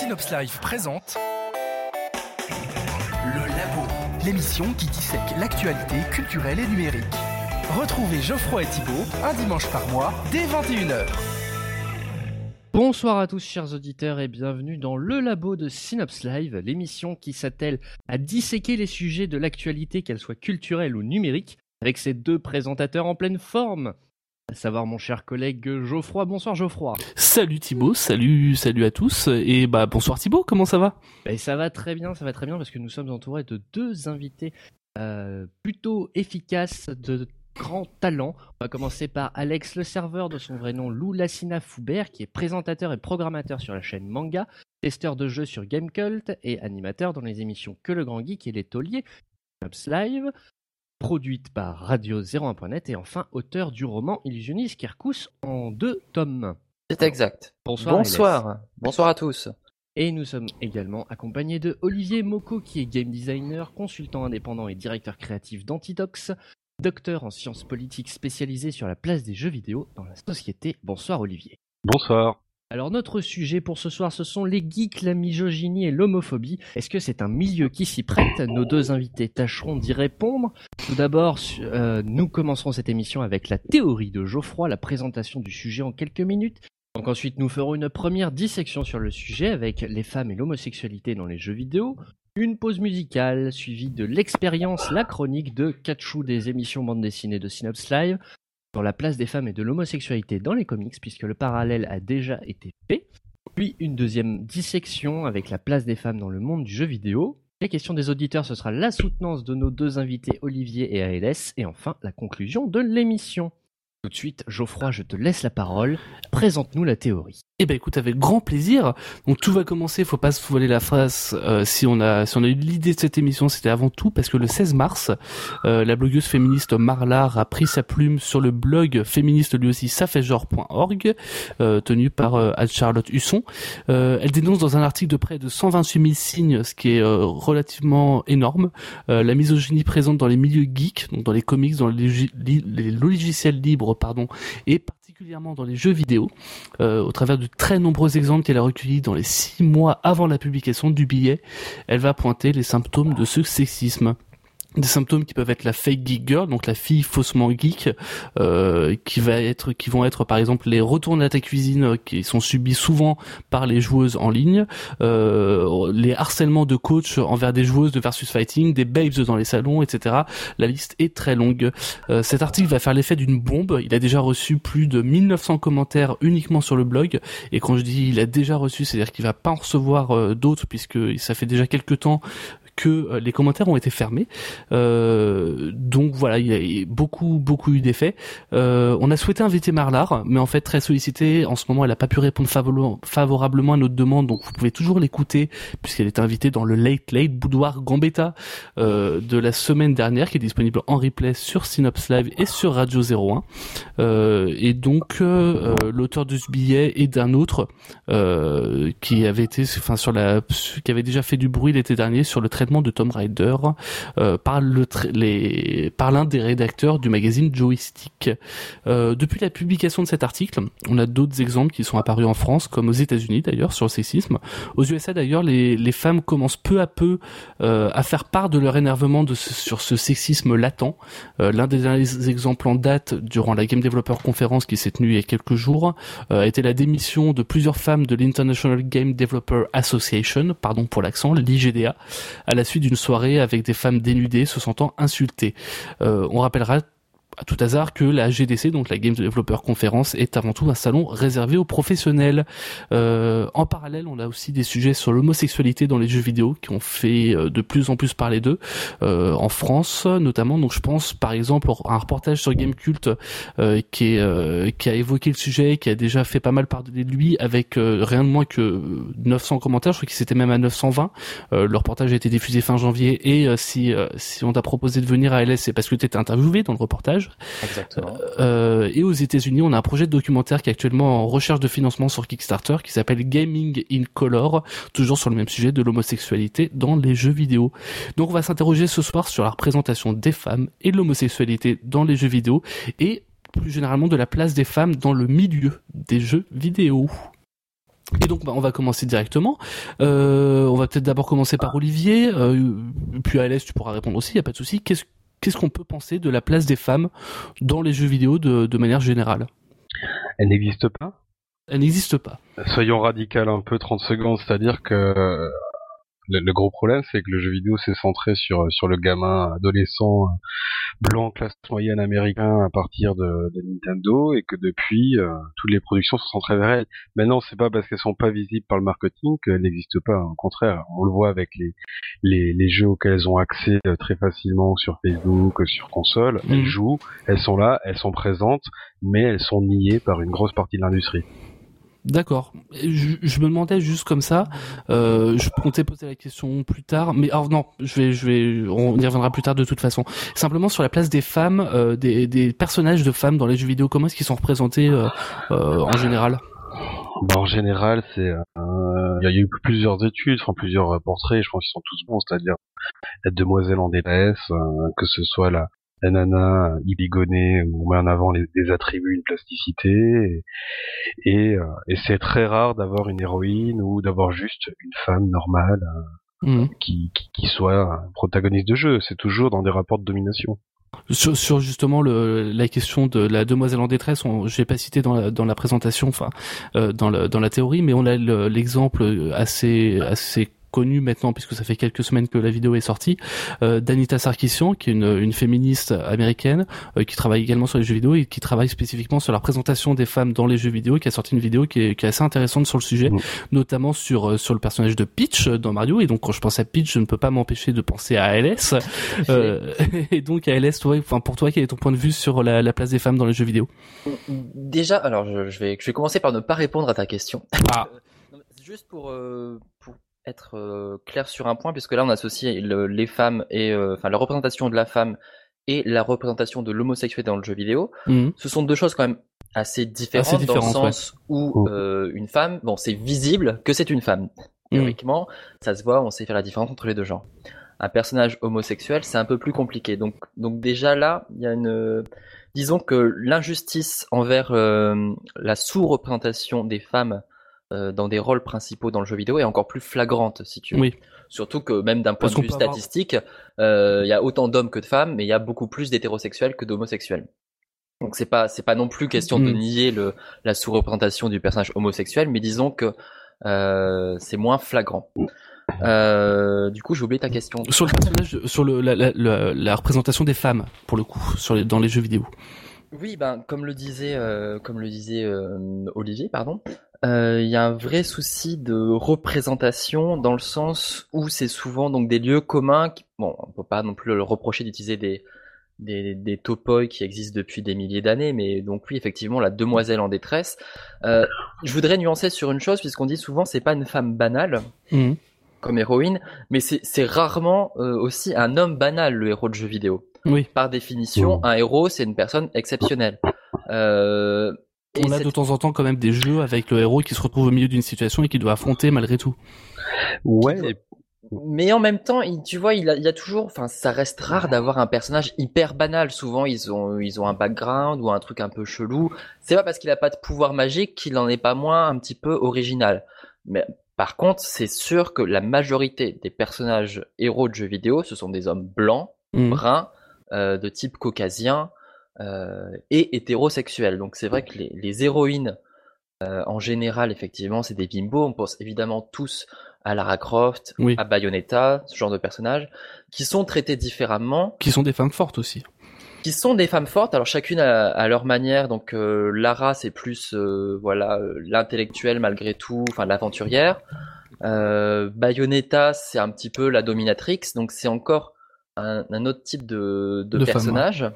Synops Live présente Le Labo, l'émission qui dissèque l'actualité culturelle et numérique. Retrouvez Geoffroy et Thibault un dimanche par mois dès 21h. Bonsoir à tous chers auditeurs et bienvenue dans le labo de Synops Live, l'émission qui s'attelle à disséquer les sujets de l'actualité, qu'elle soit culturelle ou numérique, avec ses deux présentateurs en pleine forme à savoir mon cher collègue Geoffroy. Bonsoir Geoffroy. Salut Thibaut, salut, salut à tous et bah bonsoir Thibaut, comment ça va? Ben, Ça va très bien, ça va très bien parce que nous sommes entourés de deux invités euh, plutôt efficaces, de grands talents. On va commencer par Alex le serveur de son vrai nom Lou Lassina Foubert qui est présentateur et programmateur sur la chaîne Manga, testeur de jeux sur Gamecult et animateur dans les émissions Que le Grand Geek et Les Tauliers, Live produite par Radio 01.net et enfin auteur du roman Illusionniste Kirkus en deux tomes. C'est exact. Bonsoir. Bonsoir. Bonsoir à tous. Et nous sommes également accompagnés de Olivier Moko qui est game designer, consultant indépendant et directeur créatif d'Antidox, docteur en sciences politiques spécialisé sur la place des jeux vidéo dans la société. Bonsoir Olivier. Bonsoir. Alors notre sujet pour ce soir, ce sont les geeks, la misogynie et l'homophobie. Est-ce que c'est un milieu qui s'y prête? Nos deux invités tâcheront d'y répondre. Tout d'abord, euh, nous commencerons cette émission avec la théorie de Geoffroy, la présentation du sujet en quelques minutes. Donc ensuite, nous ferons une première dissection sur le sujet avec les femmes et l'homosexualité dans les jeux vidéo. Une pause musicale suivie de l'expérience, la chronique de Katchou des émissions bande dessinée de Synops Live sur la place des femmes et de l'homosexualité dans les comics, puisque le parallèle a déjà été fait. Puis une deuxième dissection avec la place des femmes dans le monde du jeu vidéo. La question des auditeurs, ce sera la soutenance de nos deux invités Olivier et ALS. Et enfin, la conclusion de l'émission. Tout de suite, Geoffroy, je te laisse la parole. Présente-nous la théorie. Eh ben écoute, avec grand plaisir. Donc tout va commencer, faut pas se voiler la face. Euh, si on a si on a eu l'idée de cette émission, c'était avant tout parce que le 16 mars, euh, la blogueuse féministe Marlar a pris sa plume sur le blog féministe lui aussi safetgenre.org, euh, tenu par euh, Charlotte Husson. Euh, elle dénonce dans un article de près de 128 000 signes, ce qui est relativement énorme, la misogynie présente dans les milieux geeks, donc dans les comics, dans les logiciels libres, et particulièrement dans les jeux vidéo, euh, au travers de très nombreux exemples qu'elle a recueillis dans les six mois avant la publication du billet, elle va pointer les symptômes de ce sexisme des symptômes qui peuvent être la fake geek girl, donc la fille faussement geek, euh, qui va être, qui vont être par exemple les retours à ta cuisine euh, qui sont subis souvent par les joueuses en ligne, euh, les harcèlements de coach envers des joueuses de versus fighting, des babes dans les salons, etc. La liste est très longue. Euh, cet article va faire l'effet d'une bombe. Il a déjà reçu plus de 1900 commentaires uniquement sur le blog, et quand je dis il a déjà reçu, c'est-à-dire qu'il va pas en recevoir euh, d'autres puisque ça fait déjà quelques temps que euh, les commentaires ont été fermés. Euh, donc voilà, il y a beaucoup beaucoup eu d'effets. Euh, on a souhaité inviter Marlar, mais en fait très sollicité. En ce moment, elle a pas pu répondre favorablement à notre demande, donc vous pouvez toujours l'écouter puisqu'elle est invitée dans le Late Late Boudoir Gambetta euh, de la semaine dernière, qui est disponible en replay sur Synops Live et sur Radio 01. Euh, et donc l'auteur de ce billet et d'un autre qui avait été, enfin sur la, qui avait déjà fait du bruit l'été dernier sur le traitement de Tom Raider euh, par l'un des rédacteurs du magazine Joystick. Euh, depuis la publication de cet article, on a d'autres exemples qui sont apparus en France, comme aux États-Unis d'ailleurs sur le sexisme. Aux USA d'ailleurs, les, femmes commencent peu à peu euh, à faire part de leur énervement sur ce sexisme latent. L'un des exemples en date durant la Game Developer Conference qui s'est tenue il y a quelques jours été la démission de plusieurs femmes de l'International Game Developer Association, pardon pour l'accent, l'IGDA, à la suite d'une soirée avec des femmes dénudées se sentant insultées. Euh, on rappellera à tout hasard que la GDC, donc la Game Developer Conference, est avant tout un salon réservé aux professionnels. Euh, en parallèle, on a aussi des sujets sur l'homosexualité dans les jeux vidéo qui ont fait euh, de plus en plus parler d'eux euh, en France, notamment. Donc, je pense par exemple à un reportage sur Gamecult euh, qui, est, qui a évoqué le sujet, qui a déjà fait pas mal parler de lui avec rien de moins que 900 commentaires. Je crois qu'il s'était même à 920. le reportage a été diffusé fin janvier et si si on t'a proposé de venir à LS, c'est parce que tu étais interviewé dans le reportage. Euh, et aux États-Unis, on a un projet de documentaire qui est actuellement en recherche de financement sur Kickstarter qui s'appelle Gaming in Color, toujours sur le même sujet de l'homosexualité dans les jeux vidéo. Donc on va s'interroger ce soir sur la représentation des femmes et de l'homosexualité dans les jeux vidéo et plus généralement de la place des femmes dans le milieu des jeux vidéo. Et donc, bah, on va commencer directement. Euh, on va peut-être d'abord commencer par Olivier, euh, puis à tu pourras répondre aussi, il y a pas de souci. Qu'est-ce qu'on peut penser de la place des femmes dans les jeux vidéo de, de manière générale? Elle n'existe pas? Elle n'existe pas. Soyons radical un peu 30 secondes, c'est-à-dire que le, gros problème, c'est que le jeu vidéo s'est centré sur sur le gamin adolescent blanc classe moyenne américain à partir de, de Nintendo et que depuis euh, toutes les productions sont centrées vers elle. Maintenant, c'est pas parce qu'elles sont pas visibles par le marketing qu'elles n'existent pas. Au contraire, on le voit avec les les, les jeux auxquels elles ont accès euh, très facilement sur Facebook, sur console. Elles mhm. jouent, elles sont là, elles sont présentes, mais elles sont niées par une grosse partie de l'industrie. D'accord. Je, me demandais juste comme ça. Euh, je comptais poser la question plus tard, mais alors non, je vais, je vais, on y reviendra plus tard de toute façon. Simplement sur la place des femmes, euh, des, des, personnages de femmes dans les jeux vidéo. Comment est-ce qu'ils sont représentés euh, euh en général? Bah, en général, c'est euh, il y a eu plusieurs études, enfin plusieurs portraits. Je pense qu'ils sont tous bons, c'est-à-dire la demoiselle en détresse, que ce soit la la nana ibigonée on met en avant les, des attributs, une plasticité et, euh, et, c'est très rare d'avoir une héroïne ou d'avoir juste une femme normale euh, mmh. qui, qui, qui, soit protagoniste de jeu. C'est toujours dans des rapports de domination. Sur, sur, justement le, la question de la demoiselle en détresse, je l'ai pas cité dans la, dans la présentation, enfin euh, dans, le, dans la théorie, mais on a l'exemple assez assez connue maintenant puisque ça fait quelques semaines que la vidéo est sortie, euh, d'Anita Sarkissian qui est une, une féministe américaine euh, qui travaille également sur les jeux vidéo et qui travaille spécifiquement sur la représentation des femmes dans les jeux vidéo qui a sorti une vidéo qui est, qui est assez intéressante sur le sujet, notamment sur euh, sur le personnage de Peach dans Mario et donc quand je pense à Peach je ne peux pas m'empêcher de penser à LS euh, et donc à LS toi enfin pour toi quel est ton point de vue sur la, la place des femmes dans les jeux vidéo? Déjà alors je, je, vais je vais commencer par ne pas répondre à ta question. Ah. Juste pour, pour être euh, clair sur un point, puisque là on associe les femmes et euh, enfin la représentation de la femme et la représentation de l'homosexualité dans le jeu vidéo. Mhm. Ce sont deux choses quand même assez différentes, dans le sens où euh, une femme, bon, c'est visible que c'est une femme. Mhm. Théoriquement, ça se voit, on sait faire la différence entre les deux genres. Un personnage homosexuel, c'est un peu plus compliqué. Donc, donc déjà là, il y a une, disons que l'injustice envers la sous-représentation des femmes euh, dans des rôles principaux dans le jeu vidéo est encore plus flagrante, si tu veux. Oui. Surtout que même d'un point de vue statistique, euh, il y a autant d'hommes que de femmes, mais il y a beaucoup plus d'hétérosexuels que d'homosexuels. Donc c'est pas c'est pas non plus question de mm. nier le la sous-représentation du personnage homosexuel, mais disons que euh, c'est moins flagrant. Euh, du coup, j'ai oublié ta question. Sur le personnage, sur le, la, la, la, représentation des femmes, pour le coup, sur les, dans les jeux vidéo. Oui, ben comme le disait, euh, comme le disait Olivier, pardon, euh, il y a un vrai souci de représentation dans le sens où c'est souvent donc des lieux communs. Qui, bon, on peut pas non plus le reprocher d'utiliser des des, des topoi qui existent depuis des milliers d'années, mais donc oui, effectivement, la demoiselle en détresse. Euh, je voudrais nuancer sur une chose, puisqu'on dit souvent c'est pas une femme banale mmh. comme héroïne, mais c'est rarement euh, aussi un homme banal le héros de jeu vidéo. Oui. Par définition, un héros c'est une personne exceptionnelle. Euh, on a de temps en temps quand même des jeux avec le héros qui se retrouve au milieu d'une situation et qui doit affronter malgré tout. Ouais. Mais en même temps, tu vois, il, y a toujours, enfin, ça reste rare d'avoir un personnage hyper banal. Souvent, ils ont, ils ont un background ou un truc un peu chelou. C'est pas parce qu'il a pas de pouvoir magique qu'il en est pas moins un petit peu original. Mais par contre, c'est sûr que la majorité des personnages héros de jeux vidéo, ce sont des hommes blancs, mmh. bruns, euh, de type caucasien, euh, et hétérosexuels. Donc c'est vrai que les, les héroïnes euh, en général, effectivement, c'est des bimbos. On pense évidemment tous à Lara Croft, à Bayonetta, ce genre de personnages, qui sont traités différemment. Qui sont des femmes fortes aussi. Qui sont des femmes fortes, alors chacune à, leur manière. Donc euh, Lara, c'est plus voilà l'intellectuelle malgré tout, enfin l'aventurière. Bayonetta, c'est un petit peu la dominatrix, donc c'est encore un, un, autre type de, de, personnage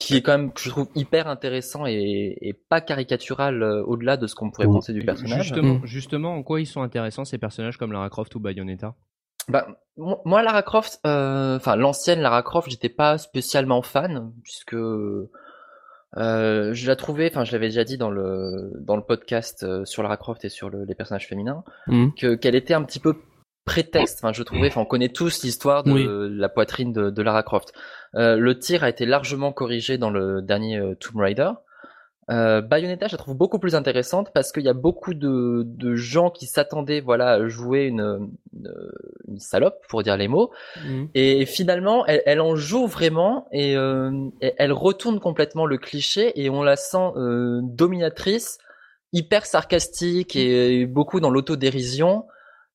qui est quand même, je trouve, hyper intéressant et, et pas caricatural euh, au-delà de ce qu'on pourrait penser du personnage. Justement, mm. justement, en quoi ils sont intéressants ces personnages comme Lara Croft ou Bayonetta? Bah, moi, Lara Croft, euh, enfin l'ancienne Lara Croft, j'étais pas spécialement fan puisque euh, je la trouvais, enfin je l'avais déjà dit dans le dans le podcast euh, sur Lara Croft et sur le, les personnages féminins, mm. que qu'elle était un petit peu prétexte. Enfin, je trouvais, enfin, on connaît tous l'histoire de la poitrine de, Lara Croft. Euh, le tir a été largement corrigé dans le dernier euh, Tomb Raider. Euh, Bayonetta, je la trouve beaucoup plus intéressante parce qu'il y a beaucoup de, de gens qui s'attendaient, voilà, à jouer une, une, salope, pour dire les mots. Mhm. Et finalement, elle, elle, en joue vraiment et, elle retourne complètement le cliché et on la sent dominatrice, hyper sarcastique et, beaucoup dans l'autodérision.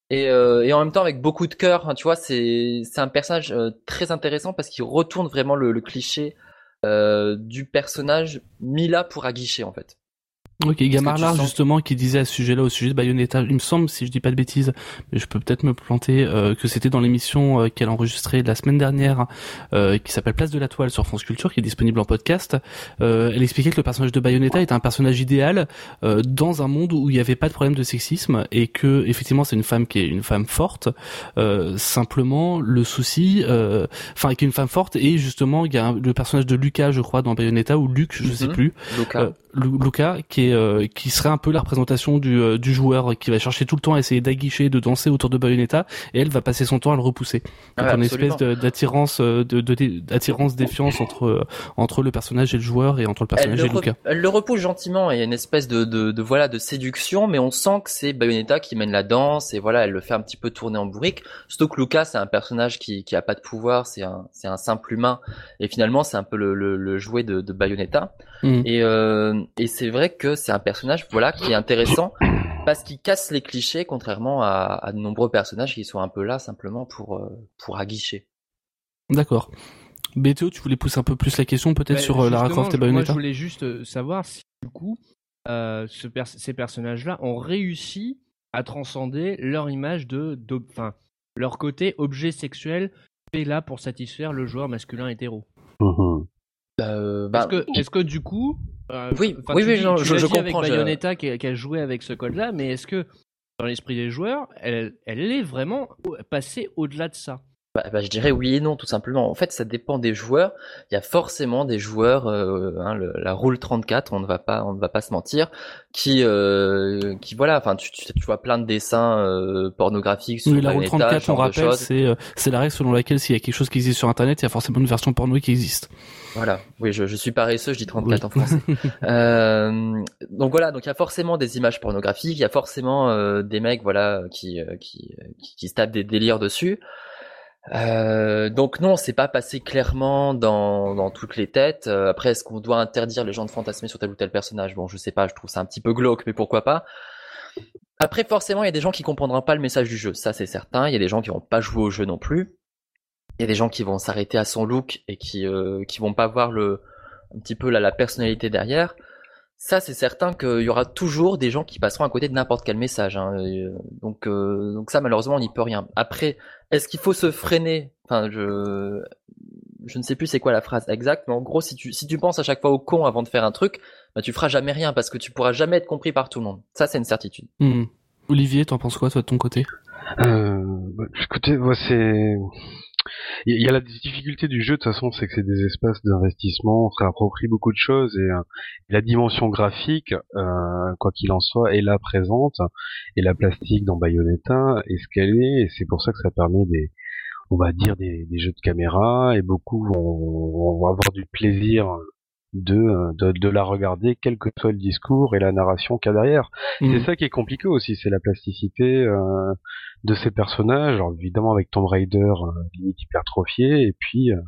Et, euh, et en même temps avec beaucoup de cœur, hein, tu vois, c'est un personnage euh, très intéressant parce qu'il retourne vraiment le, le cliché euh, du personnage mis là pour aguicher en fait. Ok, Gamarlar justement qui disait à ce sujet-là, au sujet de Bayonetta, il me semble, si je dis pas de bêtises, mais je peux peut-être me planter, euh, que c'était dans l'émission euh, qu'elle a enregistrée la semaine dernière, euh, qui s'appelle Place de la Toile sur France Culture, qui est disponible en podcast. elle expliquait que le personnage de Bayonetta est un personnage idéal dans un monde où il n'y avait pas de problème de sexisme et que effectivement c'est une femme qui est une femme forte. simplement, le souci, enfin, qui est une femme forte et justement il y a le personnage de Lucas, je crois, dans Bayonetta ou Luc, je sais mhm. plus. Luca qui est euh, qui serait un peu la représentation du, euh, du joueur qui va chercher tout le temps à essayer d'aguicher, de danser autour de Bayonetta et elle va passer son temps à le repousser. Donc une espèce d'attirance de, de, d'attirance défiance entre entre le personnage et le joueur et entre le personnage et Luca. Elle le repousse gentiment et il y a une espèce de, de, de voilà de séduction mais on sent que c'est Bayonetta qui mène la danse et voilà elle le fait un petit peu tourner en bourrique. Surtout que Luca c'est un personnage qui qui a pas de pouvoir, c'est un c'est un simple humain et finalement c'est un peu le, le, le jouet de, de Bayonetta. Mm. Et, euh, et c'est vrai que c'est un personnage voilà qui est intéressant parce qu'il casse les clichés contrairement à, à, de nombreux personnages qui sont un peu là simplement pour euh, pour aguicher. D'accord. BTO, tu voulais pousser un peu plus la question peut-être sur euh, Lara Croft et Bayonetta Moi, je voulais juste savoir si du coup euh, ce ces personnages-là ont réussi à transcender leur image de, enfin, leur côté objet sexuel fait là pour satisfaire le joueur masculin hétéro. Mm-hmm. Euh, bah, est-ce que, du coup, euh, oui, oui, oui, je, je, je comprends. Avec Bayonetta qui, a joué avec ce code-là, mais est-ce que dans l'esprit des joueurs, elle, elle est vraiment passée au-delà de ça? Bah, bah, je dirais oui et non, tout simplement. En fait, ça dépend des joueurs. Il y a forcément des joueurs, euh, hein, la rule 34, on ne va pas, on ne va pas se mentir, qui, euh, qui voilà, enfin, tu, tu, vois plein de dessins euh, pornographiques sur oui, la rule 34, on rappelle, c'est, euh, c'est la règle selon laquelle s'il y a quelque chose qui existe sur Internet, il y a forcément une version porno qui existe. Voilà. Oui, je, je suis paresseux, je dis 34 en français. euh, donc voilà, donc il y a forcément des images pornographiques, il y a forcément des mecs, voilà, qui, qui, qui, qui se tapent des délires dessus. Euh, donc non, c'est pas passé clairement dans, dans toutes les têtes. Euh, après, est-ce qu'on doit interdire les gens de fantasmer sur tel ou tel personnage? Bon, je sais pas, je trouve ça un petit peu glauque, mais pourquoi pas Après, forcément, il y a des gens qui comprendront pas le message du jeu, ça c'est certain. Il y a des gens qui vont pas jouer au jeu non plus. Il y a des gens qui vont s'arrêter à son look et qui euh, qui vont pas voir le un petit peu la, la personnalité derrière. Ça, c'est certain qu'il y aura toujours des gens qui passeront à côté de n'importe quel message. Hein. donc, donc ça, malheureusement, on n'y peut rien. Après, est-ce qu'il faut se freiner? Enfin, je je ne sais plus c'est quoi la phrase exacte, mais en gros, si tu si tu penses à chaque fois au con avant de faire un truc, bah tu feras jamais rien parce que tu pourras jamais être compris par tout le monde. Ça, c'est une certitude. Mmh. Olivier, t'en penses quoi toi de ton côté? Euh, bah, Écoutez, moi c'est il y a la difficulté du jeu de toute façon, c'est que c'est des espaces d'investissement, on se réapproprie beaucoup de choses et, euh, la dimension graphique, euh, quoi qu'il en soit, est là présente. Et la plastique dans Bayonetta est ce qu'elle est et c'est pour ça que ça permet des, on va dire des, jeux de caméra et beaucoup vont, vont avoir du plaisir de, de, la regarder, quel que soit le discours et la narration qu'il y a derrière. C'est mm. ça qui est compliqué aussi, c'est la plasticité euh, de ces personnages. Alors évidemment avec Tomb Raider, euh, limite hypertrophié, et puis euh,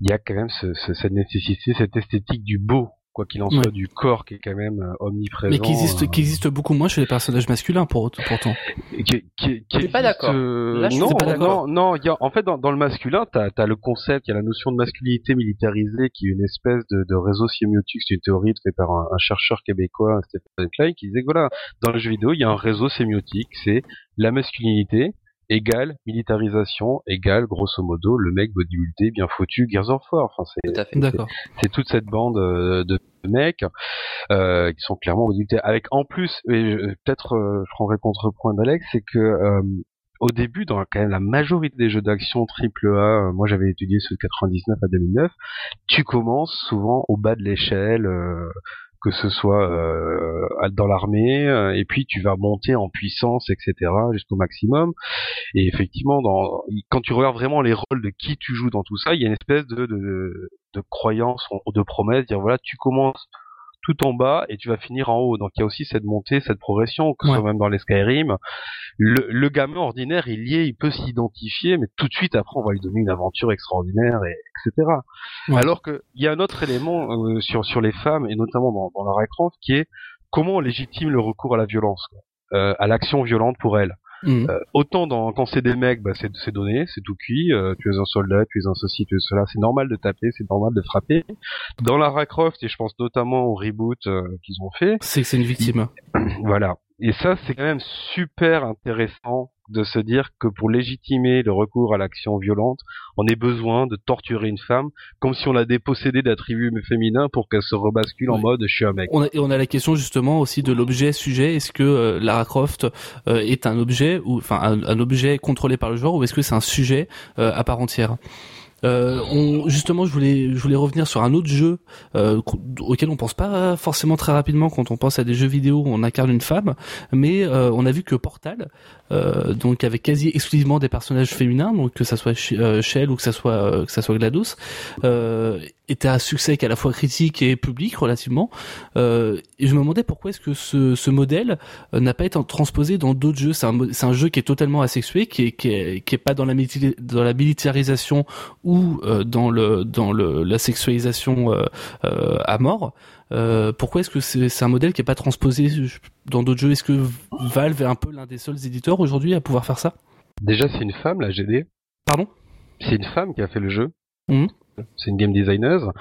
il y a quand même ce, cette nécessité, cette esthétique du beau quoi qu'il en soit, du corps qui est quand même euh, omniprésent. Mais qui existe, euh, qui existe beaucoup moins chez les personnages masculins, pour, pourtant. Qui, qui, qui pas d'accord. Euh, non, pas non, non, y a, en fait, dans, dans le masculin, t'as as le concept, il y a la notion de masculinité militarisée, qui est une espèce de, de réseau sémiotique, c'est une théorie faite par un, un, chercheur québécois, Stephen Klein, qui disait que voilà, dans le jeu vidéo, il y a un réseau sémiotique, c'est la masculinité, égale militarisation, égale grosso modo le mec bodybuildé bien foutu, Gears of War. Enfin, c'est c'est toute cette bande euh, de mecs euh, qui sont clairement bodybuildés. Avec en plus, peut-être euh, je prendrai contre-point d'Alex, c'est que euh, au début, dans quand même la majorité des jeux d'action AAA, moi j'avais étudié ceux de 99 à 2009, tu commences souvent au bas de l'échelle, que ce soit euh, dans l'armée, euh, et puis tu vas monter en puissance, etc., jusqu'au maximum. Et effectivement, quand tu regardes vraiment les rôles de qui tu joues dans tout ça, il y a une espèce de, de, de croyance, de promesse, dire voilà, tu commences tout en bas et tu vas finir en haut. Donc il y a aussi cette montée, cette progression, que soit même dans les Skyrim. Le, le gamin ordinaire, il y est, il peut s'identifier, mais tout de suite après, on va lui donner une aventure extraordinaire, et etc. Alors qu'il y a un autre élément euh, sur sur les femmes et notamment dans, dans Lara Croft qui est comment on légitime le recours à la violence, euh, à l'action violente pour elle. Mhm. Euh, autant dans, quand c'est des mecs, bah, c'est donné, c'est tout cuit. Euh, tu es un soldat, tu es un ceci, tu es cela. C'est normal de taper, c'est normal de frapper. Dans Lara Croft, et je pense notamment au reboot euh, qu'ils ont fait, c'est que c'est une victime. Voilà. Et ça, c'est quand même super intéressant de se dire que pour légitimer le recours à l'action violente, on ait besoin de torturer une femme comme si on la dépossédait d'attributs féminins pour qu'elle se rebascule en mode je suis un mec. On a, et on a la question justement aussi de l'objet sujet. Est-ce que euh, Lara Croft euh, est un objet ou enfin un, objet contrôlé par le joueur ou est-ce que c'est un sujet euh, à part entière? Euh, on, justement, je voulais, je voulais revenir sur un autre jeu euh, auquel on pense pas forcément très rapidement quand on pense à des jeux vidéo où on incarne une femme, mais euh, on a vu que Portal, euh, donc avec quasi exclusivement des personnages féminins, donc que ça soit euh, Shell ou que ça soit que ça soit Glados, était un succès qui est à la fois critique et public relativement. et je me demandais pourquoi est-ce que ce, ce modèle n'a pas été transposé dans d'autres jeux. C'est un, un, jeu qui est totalement asexué, qui est, qui est, qui est pas dans la, dans la militarisation ou euh, dans le dans le la sexualisation euh, euh, à mort. pourquoi est-ce que c'est un modèle qui est pas transposé dans d'autres jeux? Est-ce que Valve est un peu l'un des seuls éditeurs aujourd'hui à pouvoir faire ça? Déjà, c'est une femme, la GD. Pardon? C'est une femme qui a fait le jeu. Mmh. C'est une game designer.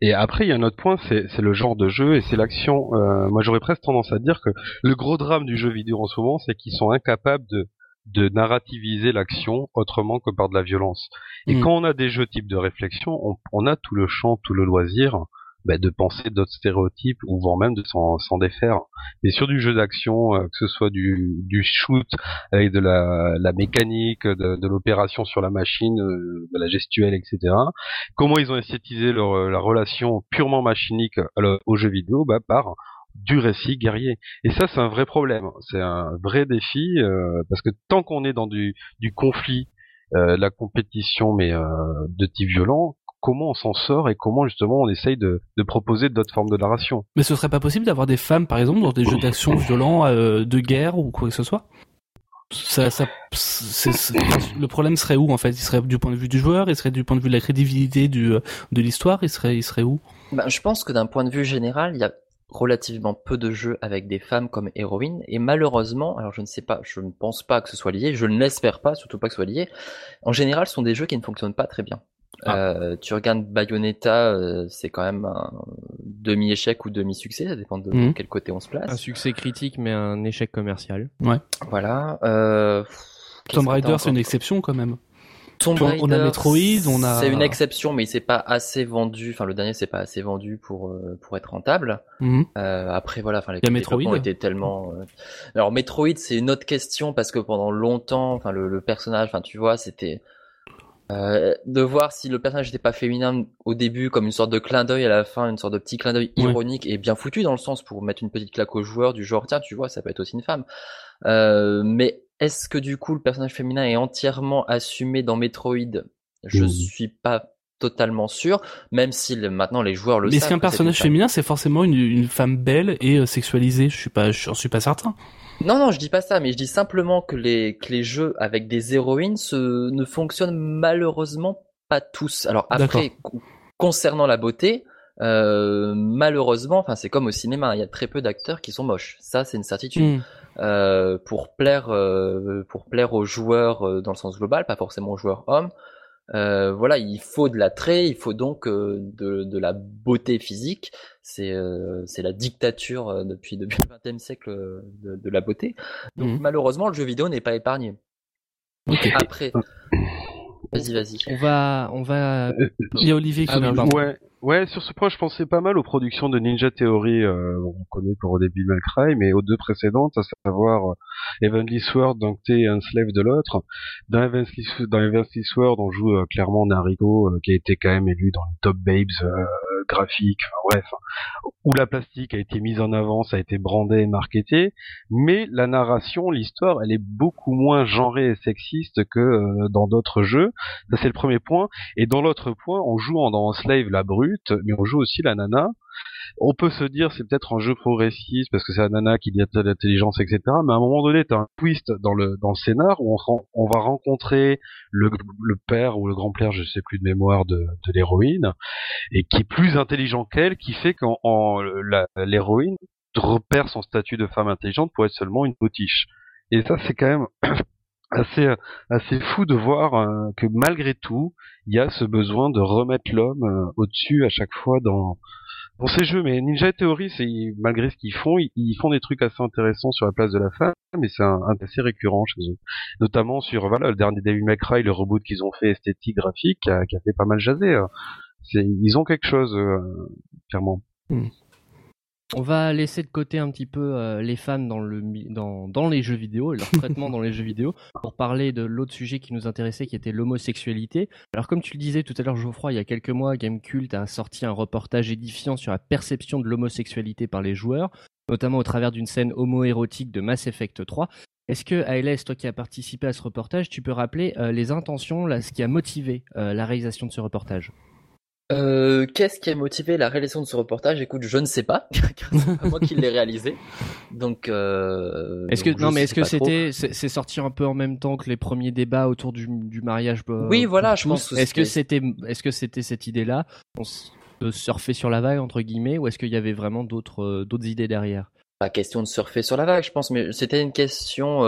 Et après, il y a un autre point, c'est le genre de jeu et c'est l'action. moi, j'aurais presque tendance à dire que le gros drame du jeu vidéo en ce moment, c'est qu'ils sont incapables de de narrativiser l'action autrement que par de la violence. Et mm. quand on a des jeux type de réflexion, on, a tout le champ, tout le loisir bah, de penser d'autres stéréotypes ou voire même de s'en défaire. Mais sur du jeu d'action, euh, que ce soit du, du shoot avec de la, la mécanique, de, l'opération sur la machine, euh, de la gestuelle, etc. Comment ils ont esthétisé leur, la relation purement machinique au jeu vidéo bah, par du récit guerrier. Et ça, c'est un vrai problème. C'est un vrai défi euh, parce que tant qu'on est dans du, du conflit, euh, la compétition, mais euh, de type violent, comment on s'en sort et comment justement on essaye de, de proposer d'autres formes de narration. Mais ce serait pas possible d'avoir des femmes, par exemple, dans des jeux d'action violents, de guerre ou quoi que ce soit? Ça, ça le problème serait où en fait? Il serait du point de vue du joueur, il serait du point de vue de la crédibilité du, de l'histoire, il serait, il serait où? Ben, Je pense que d'un point de vue général, il y a relativement peu de jeux avec des femmes comme héroïnes et malheureusement, alors je ne sais pas, je ne pense pas que ce soit lié, je ne l'espère pas, surtout pas que ce soit lié. En général, ce sont des jeux qui ne fonctionnent pas très bien. Ah. Euh, tu regardes Bayonetta, euh, c'est quand même un demi-échec ou demi-succès, ça dépend de mhm. quel côté on se place. Un succès critique mais un échec commercial. Ouais. Voilà. Euh, Tomb Raider, c'est une exception quand même on a Metroid, on a. C'est une exception, mais il s'est pas assez vendu. Enfin, le dernier c'est pas assez vendu pour euh, pour être rentable. Mhm. Euh, après, voilà. Enfin, les Metroid. étaient tellement. Euh, alors Metroid, c'est une autre question parce que pendant longtemps, enfin le, personnage, enfin tu vois, c'était de voir si le personnage n'était pas féminin au début comme une sorte de clin d'œil à la fin, une sorte de petit clin d'œil ironique et bien foutu dans le sens pour mettre une petite claque au joueur du genre tiens tu vois ça peut être aussi une femme. mais est-ce que du coup le personnage féminin est entièrement assumé dans Metroid? Je suis pas totalement sûr, même si maintenant les joueurs le savent. Mais est-ce qu'un personnage féminin c'est forcément une, femme belle et euh, sexualisée? Je suis pas, j'en suis pas certain. Non, non, je dis pas ça, mais je dis simplement que les, que les jeux avec des héroïnes se, ne fonctionnent malheureusement pas tous. Alors après, concernant la beauté, euh, malheureusement, enfin c'est comme au cinéma, il y a très peu d'acteurs qui sont moches. Ça, c'est une certitude. Hmm. Euh, pour plaire euh, pour plaire aux joueurs euh, dans le sens global, pas forcément aux joueurs hommes. Voilà, il faut de l'attrait, il faut donc de, de, la beauté physique. C'est c'est la dictature depuis depuis le XXe siècle de, de, la beauté. Donc mhm. malheureusement, le jeu vidéo n'est pas épargné. Après, vas-y, vas-y. On va on va. Il y a Olivier qui ah, ouais. Ouais, sur ce point, je pensais pas mal aux productions de Ninja Theory, euh, on connaît pour Devil May Cry, mais aux deux précédentes, à savoir euh, Heavenly Sword côté et Slave de l'autre. Dans Heavenly, dans Sword, on joue euh, clairement Nariko, qui a été quand même élu dans les top babes graphiques, enfin, bref, où la plastique a été mise en avant, ça a été brandé et marketé, mais la narration, l'histoire, elle est beaucoup moins genrée et sexiste que dans d'autres jeux. Ça c'est le premier point. Et dans l'autre point, on joue en, dans Slave la mais on joue aussi la nana. on peut se dire c'est peut-être un jeu progressiste parce que c'est un nana qui dit de l'intelligence, etc. Mais à un moment donné, t'as un twist dans le dans le scénar où on, va rencontrer le, père ou le grand-père, je sais plus de mémoire de, de l'héroïne, et qui est plus intelligent qu'elle, qui fait qu'en l'héroïne repère son statut de femme intelligente pour être seulement une potiche. Et ça, c'est quand même assez assez fou de voir euh, que malgré tout, il y a ce besoin de remettre l'homme euh, au-dessus à chaque fois dans dans ces jeux. Mais Ninja Theory, c'est malgré ce qu'ils font, ils, font des trucs assez intéressants sur la place de la femme, mais c'est un, assez récurrent chez eux. Notamment sur voilà le dernier May Cry, le reboot qu'ils ont fait esthétique graphique, qui a, fait pas mal jaser. C'est ils ont quelque chose euh, clairement. Hmm. On va laisser de côté un petit peu euh, les femmes dans, le, dans, dans les jeux vidéo et leur traitement dans les jeux vidéo pour parler de l'autre sujet qui nous intéressait qui était l'homosexualité. Alors comme tu le disais tout à l'heure Geoffroy, il y a quelques mois, Gamecult a sorti un reportage édifiant sur la perception de l'homosexualité par les joueurs, notamment au travers d'une scène homo-érotique de Mass Effect 3. Est-ce que ALS, toi qui as participé à ce reportage, tu peux rappeler euh, les intentions, ce qui a motivé euh, la réalisation de ce reportage? Euh, qu'est-ce qui a motivé la réalisation de ce reportage? Écoute, je ne sais pas, c'est pas moi qui l'ai réalisé. Donc, euh, est-ce que non, mais est-ce que c'était c'est sorti un peu en même temps que les premiers débats autour du, mariage euh, Oui, voilà, je pense. Est-ce que c'était est-ce que c'était cette idée-là, de surfer sur la vague entre guillemets, ou est-ce qu'il y avait vraiment d'autres d'autres idées derrière? Pas question de surfer sur la vague, je pense, mais c'était une question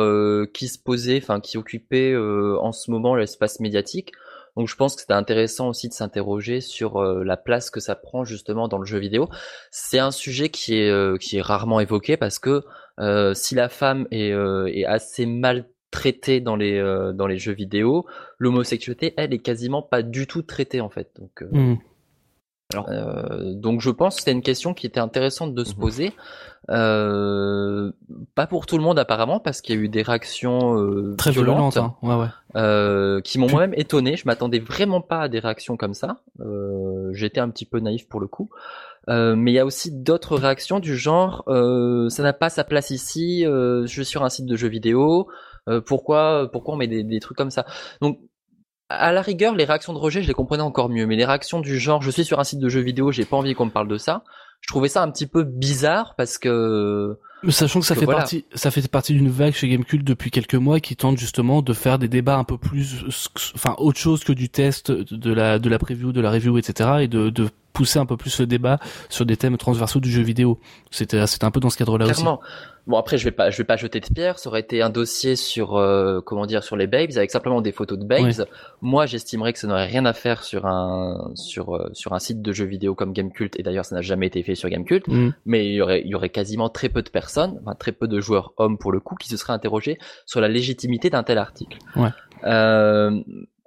qui se posait, enfin qui occupait en ce moment l'espace médiatique. Donc je pense que c'était intéressant aussi de s'interroger sur euh, la place que ça prend justement dans le jeu vidéo. C'est un sujet qui est euh, qui est rarement évoqué parce que euh, si la femme est, assez mal traitée dans les dans les jeux vidéo, l'homosexualité elle est quasiment pas du tout traitée en fait. Mmh. Alors, euh, donc je pense que c'était une question qui était intéressante de se mmh poser. Euh, pas pour tout le monde apparemment parce qu'il y a eu des réactions euh, très violentes, hein. ouais, ouais. Euh, qui m'ont moi-même étonné. Je m'attendais vraiment pas à des réactions comme ça. J'étais un petit peu naïf pour le coup. mais il y a aussi d'autres réactions du genre ça n'a pas sa place ici. je suis sur un site de jeux vidéo. pourquoi pourquoi on met des, des trucs comme ça? Donc à la rigueur, les réactions de rejet, je les comprenais encore mieux, mais les réactions du genre, je suis sur un site de jeux vidéo, j'ai pas envie qu'on me parle de ça, je trouvais ça un petit peu bizarre parce que Sachant que ça fait partie, ça fait partie d'une vague chez Gamecult depuis quelques mois qui tente justement de faire des débats un peu plus, enfin autre chose que du test de la de la preview, de la review, etc. et de, de pousser un peu plus le débat sur des thèmes transversaux du jeu vidéo. C'était c'était un peu dans ce cadre-là aussi. Bon après je vais pas je vais pas jeter de pierre, ça aurait été un dossier sur euh, comment dire sur les babes avec simplement des photos de babes. Moi j'estimerais que ça n'aurait rien à faire sur un sur euh, sur un site de jeux vidéo comme Gamecult et d'ailleurs ça n'a jamais été fait sur Gamecult, mm. mais il y aurait il y aurait quasiment très peu de personnes, enfin, très peu de joueurs hommes pour le coup qui se seraient interrogés sur la légitimité d'un tel article. Ouais. Euh,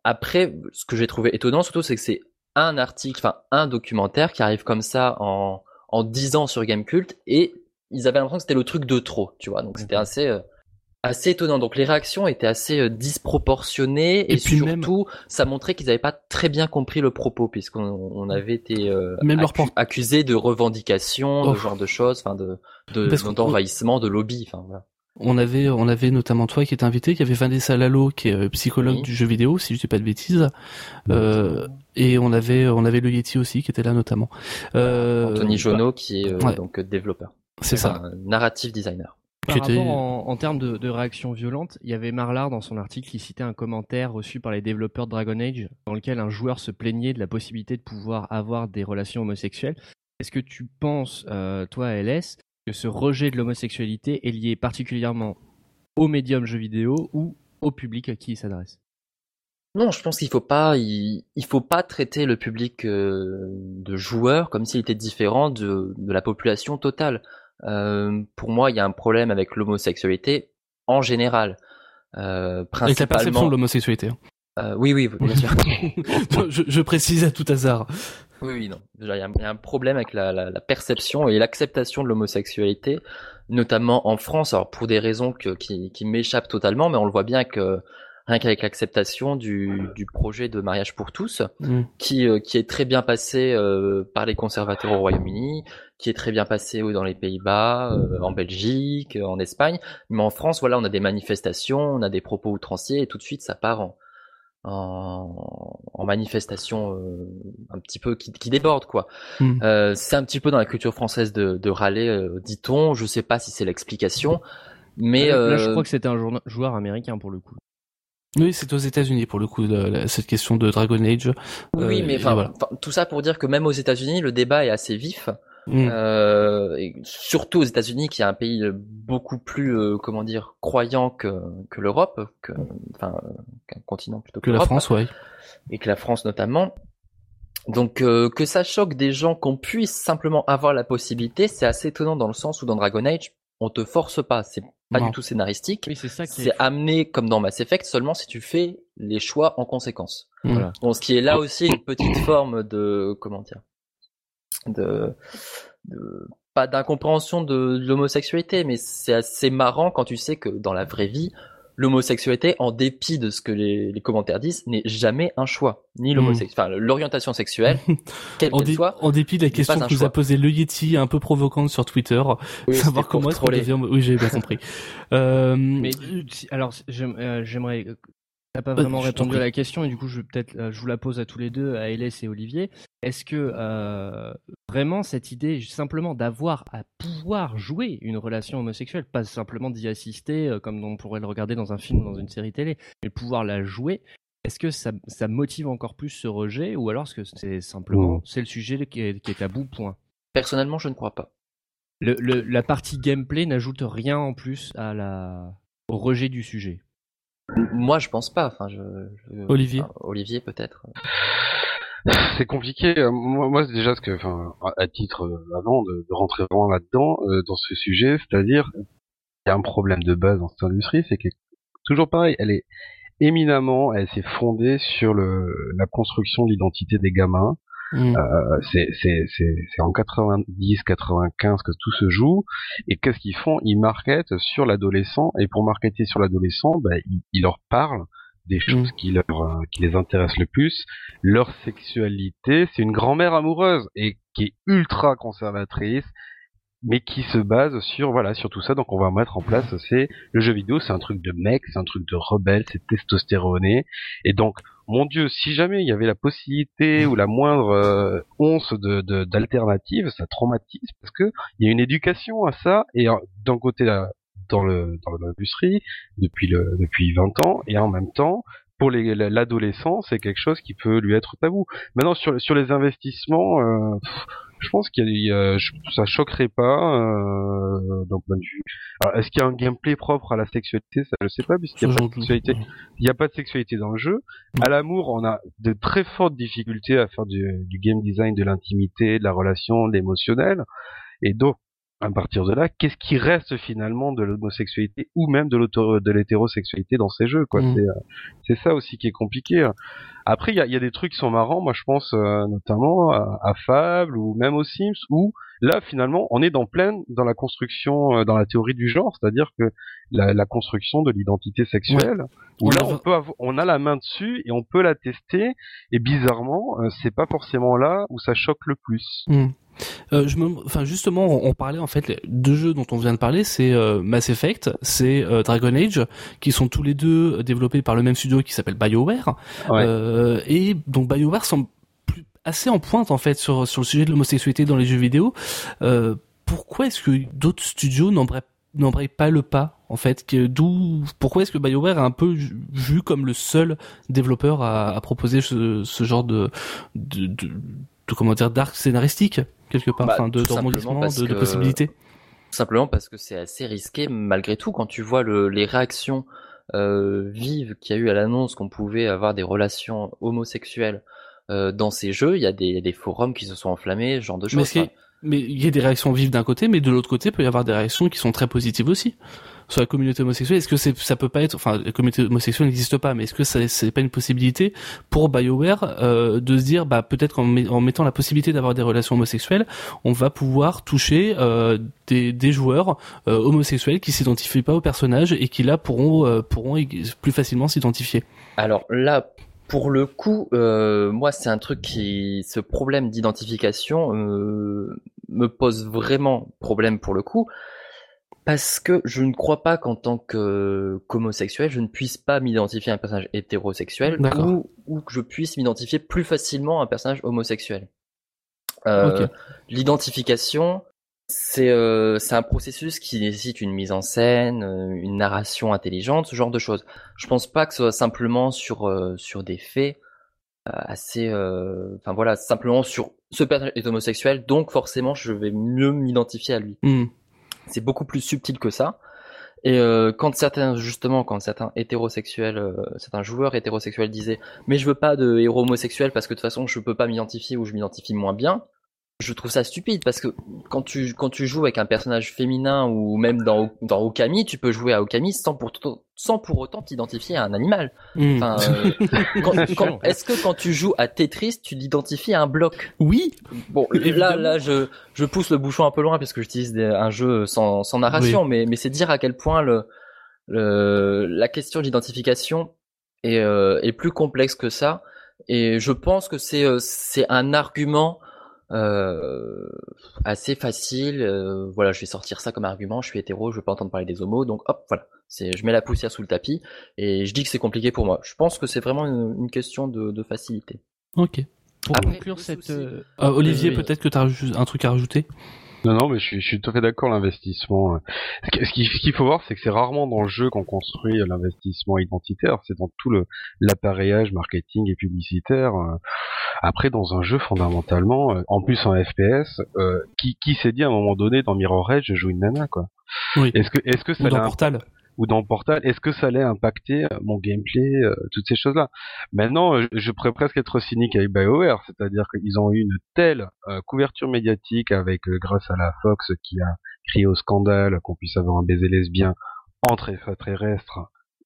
après ce que j'ai trouvé étonnant surtout c'est que c'est un article, enfin un documentaire qui arrive comme ça en en 10 ans sur Gamecult et ils avaient l'impression que c'était le truc de trop, tu vois. Donc c'était assez euh, assez étonnant. Donc les réactions étaient assez euh, disproportionnées et, surtout ça montrait qu'ils n'avaient pas très bien compris le propos puisqu'on avait été euh, accusés de revendication, de genre de choses, enfin de d'envahissement, de, lobby, enfin voilà. On avait, on avait notamment toi qui était invité, qui avait Vanessa Lalo, qui est psychologue du jeu vidéo, si je dis pas de bêtises. Euh, et on avait, on avait le Yeti aussi, qui était là notamment. Euh, Anthony Jono, qui est donc développeur. C'est ça. narrative designer. Par rapport en, termes de, de réactions violentes, il y avait Marlar dans son article qui citait un commentaire reçu par les développeurs de Dragon Age dans lequel un joueur se plaignait de la possibilité de pouvoir avoir des relations homosexuelles. Est-ce que tu penses, euh, toi, LS, que ce rejet de l'homosexualité est lié particulièrement au médium jeu vidéo ou au public à qui il s'adresse non, je pense qu'il faut pas, il, faut pas traiter le public euh, de joueurs comme s'il était différent de, de la population totale. Euh, pour moi, il y a un problème avec l'homosexualité en général. Euh, principalement... Avec la perception de l'homosexualité. Hein. Euh, oui, oui, bien sûr. je, je, précise à tout hasard. Oui, oui, non. Il y, a, un problème avec la, la, la perception et l'acceptation de l'homosexualité, notamment en France. Alors pour des raisons que, qui, qui m'échappent totalement, mais on le voit bien que rien qu'avec l'acceptation du, du, projet de mariage pour tous, mm. qui, euh, qui est très bien passé euh, par les conservateurs au Royaume-Uni, qui est très bien passé dans les Pays-Bas, euh, en Belgique, en Espagne, mais en France, voilà, on a des manifestations, on a des propos outranciers, et tout de suite, ça part en, en, manifestation un petit peu qui, qui déborde quoi. Hmm. c'est un petit peu dans la culture française de, de râler, dit-on. Je sais pas si c'est l'explication, mais là, je crois que c'était un joueur américain pour le coup. Oui, c'est aux États-Unis pour le coup cette question de Dragon Age. Oui, mais enfin, tout ça pour dire que même aux États-Unis, le débat est assez vif. Mm. Euh, et surtout aux États-Unis, qui est un pays beaucoup plus, euh, comment dire, croyant que, que l'Europe, que, enfin, qu'un continent plutôt que, que la France, ouais. Et que la France notamment. Donc euh, que ça choque des gens qu'on puisse simplement avoir la possibilité, c'est assez étonnant dans le sens où dans Dragon Age, on te force pas, c'est pas du tout scénaristique. Oui, c'est ça C'est amené comme dans Mass Effect seulement si tu fais les choix en conséquence. Mm. Voilà. Bon, ce qui est là aussi une petite forme de comment dire de, pas d'incompréhension de, l'homosexualité, mais c'est assez marrant quand tu sais que dans la vraie vie, l'homosexualité, en dépit de ce que les, commentaires disent, n'est jamais un choix. Ni l'homosexualité, enfin, l'orientation sexuelle, quelle qu'elle soit. En dépit de la question que vous a posée le Yeti, un peu provocante sur Twitter, savoir comment est-ce qu'on devient... Oui, j'ai bien compris. euh... Mais, alors, euh, j'aimerais T'as pas vraiment répondu à la question et du coup je peut-être euh, je vous la pose à tous les deux, à Hélès et Olivier. Est-ce que euh, vraiment cette idée simplement d'avoir à pouvoir jouer une relation homosexuelle, pas simplement d'y assister euh, comme on pourrait le regarder dans un film ou dans une série télé, mais pouvoir la jouer, est-ce que ça, ça, motive encore plus ce rejet ou alors est-ce que c'est simplement c'est le sujet qui est, qui est tabou point? Personnellement je ne crois pas. Le, le, la partie gameplay n'ajoute rien en plus à la, au rejet du sujet. Moi, je pense pas. Enfin, je, Olivier. Olivier, peut-être. C'est compliqué. Euh, moi, moi déjà, ce que, enfin, à titre euh, avant de, rentrer vraiment là-dedans, euh, dans ce sujet, c'est-à-dire, il y a un problème de base dans cette industrie, c'est que toujours pareil, elle est éminemment, elle s'est fondée sur le, la construction de l'identité des gamins, Mm. Euh, c'est en 90, 95 que tout se joue. Et qu'est-ce qu'ils font? Ils marketent sur l'adolescent. Et pour marketer sur l'adolescent, bah, ils, leur parlent des mm. choses qui leur euh, qui les intéressent le plus. Leur sexualité, c'est une grand-mère amoureuse et qui est ultra conservatrice mais qui se base sur voilà sur tout ça donc on va mettre en place c'est le jeu vidéo c'est un truc de mec c'est un truc de rebelle c'est testostéroné et donc mon dieu si jamais il y avait la possibilité ou la moindre euh, once de d'alternative ça traumatise parce que il y a une éducation à ça et d'un côté dans le dans l'industrie depuis le depuis 20 ans et en même temps pour l'adolescent, c'est quelque chose qui peut lui être tabou. Maintenant, sur, sur les investissements, euh, je pense qu'il y a, ça choquerait pas euh, d'un point de vue. est-ce qu'il y a un gameplay propre à la sexualité? Ça, je sais pas, puisqu'il n'y a pas de sexualité. Il n'y a pas de sexualité dans le jeu. À l'amour, on a de très fortes difficultés à faire du, du game design, de l'intimité, de la relation, de l'émotionnel. Et donc, à partir de là, qu'est-ce qui reste finalement de l'homosexualité ou même de de l'hétérosexualité dans ces jeux quoi. Mm. C'est, euh, c'est ça aussi qui est compliqué. Hein. Après, il y a, y a, des trucs qui sont marrants. Moi, je pense euh, notamment à, Fable ou même aux Sims où là, finalement, on est dans plein dans la construction, euh, dans la théorie du genre, c'est-à-dire que la, la, construction de l'identité sexuelle. Où là, on peut, on a la main dessus et on peut la tester. Et bizarrement, c'est pas forcément là où ça choque le plus. Mm. Euh, je me, enfin justement, on, parlait en fait deux jeux dont on vient de parler, c'est euh, Mass Effect, c'est euh, Dragon Age, qui sont tous les deux développés par le même studio qui s'appelle BioWare. Et donc BioWare semble plus, assez en pointe en fait sur sur le sujet de l'homosexualité dans les jeux vidéo. pourquoi est-ce que d'autres studios n'embrayent pas le pas en fait d'où pourquoi est-ce que BioWare est un peu vu comme le seul développeur à, à proposer ce, ce genre de, de, de comment dire d'arc scénaristique quelque part, bah, de, de, de, possibilités. simplement parce que c'est assez risqué malgré tout quand tu vois le, les réactions euh, vives qu'il y a eu à l'annonce qu'on pouvait avoir des relations homosexuelles euh, dans ces jeux. Il y a des, des, forums qui se sont enflammés, ce genre de choses. Mais il y a des réactions vives d'un côté, mais de l'autre côté, il peut y avoir des réactions qui sont très positives aussi sur la communauté homosexuelle. Est-ce que c'est, ça peut pas être, enfin, la communauté homosexuelle n'existe pas, mais est-ce que ça, c'est pas une possibilité pour BioWare euh, de se dire, bah peut-être qu'en en mettant la possibilité d'avoir des relations homosexuelles, on va pouvoir toucher euh, des, des joueurs euh, homosexuels qui s'identifient pas au personnage et qui là pourront euh, pourront plus facilement s'identifier. Alors là, pour le coup, euh, moi, c'est un truc qui, ce problème d'identification euh, me pose vraiment problème pour le coup parce que je ne crois pas qu'en tant que qu'homosexuel, je ne puisse pas m'identifier à un personnage hétérosexuel ou, ou, que je puisse m'identifier plus facilement à un personnage homosexuel. Euh, L'identification, c'est euh, c'est un processus qui nécessite une mise en scène, euh, une narration intelligente, ce genre de choses. Je pense pas que ce soit simplement sur euh, sur des faits euh, assez, enfin voilà, simplement sur ce personnage est homosexuel, donc forcément je vais mieux m'identifier à lui. Hmm. C'est beaucoup plus subtil que ça. Et euh, quand certains, justement, quand certains hétérosexuels, euh, certains joueurs hétérosexuels disaient, mais je veux pas de héros homosexuels parce que de toute façon je peux pas m'identifier ou je m'identifie moins bien, je trouve ça stupide parce que quand tu quand tu joues avec un personnage féminin ou même dans dans Okami, tu peux jouer à Okami sans pour sans pour autant t'identifier à un animal. Hmm. Enfin, euh, est-ce que quand tu joues à Tetris, tu l'identifies à un bloc? Oui. Bon, là là je je pousse le bouchon un peu loin parce que j'utilise un jeu sans sans narration, mais mais c'est dire à quel point le le la question d'identification est euh, est plus complexe que ça. Et je pense que c'est euh, c'est un argument assez facile. Euh, voilà, je vais sortir ça comme argument. Je suis hétéro, je veux pas entendre parler des homos, donc hop, voilà. C'est, je mets la poussière sous le tapis et je dis que c'est compliqué pour moi. Je pense que c'est vraiment une, question de, de, facilité. Ok. Pour conclure cette, euh, Olivier, peut-être que tu as un truc à rajouter? Non, non, mais je suis, je suis tout à fait d'accord. L'investissement, euh, ce qu'il faut voir, c'est que c'est rarement dans le jeu qu'on construit l'investissement identitaire. C'est dans tout le l'appareillage marketing et publicitaire. Euh. Après, dans un jeu, fondamentalement, euh, en plus en FPS, qui, qui s'est dit à un moment donné dans Mirror Edge, je joue une nana, quoi. Oui. Est-ce que, est-ce que ça Ou dans Portal ou dans Portal, est-ce que ça allait impacter euh, mon gameplay, euh, toutes ces choses-là? Maintenant, euh, je pourrais presque être cynique avec BioWare, c'est-à-dire qu'ils ont eu une telle couverture médiatique avec grâce à la Fox qui a crié au scandale qu'on puisse avoir un baiser lesbien entre extraterrestres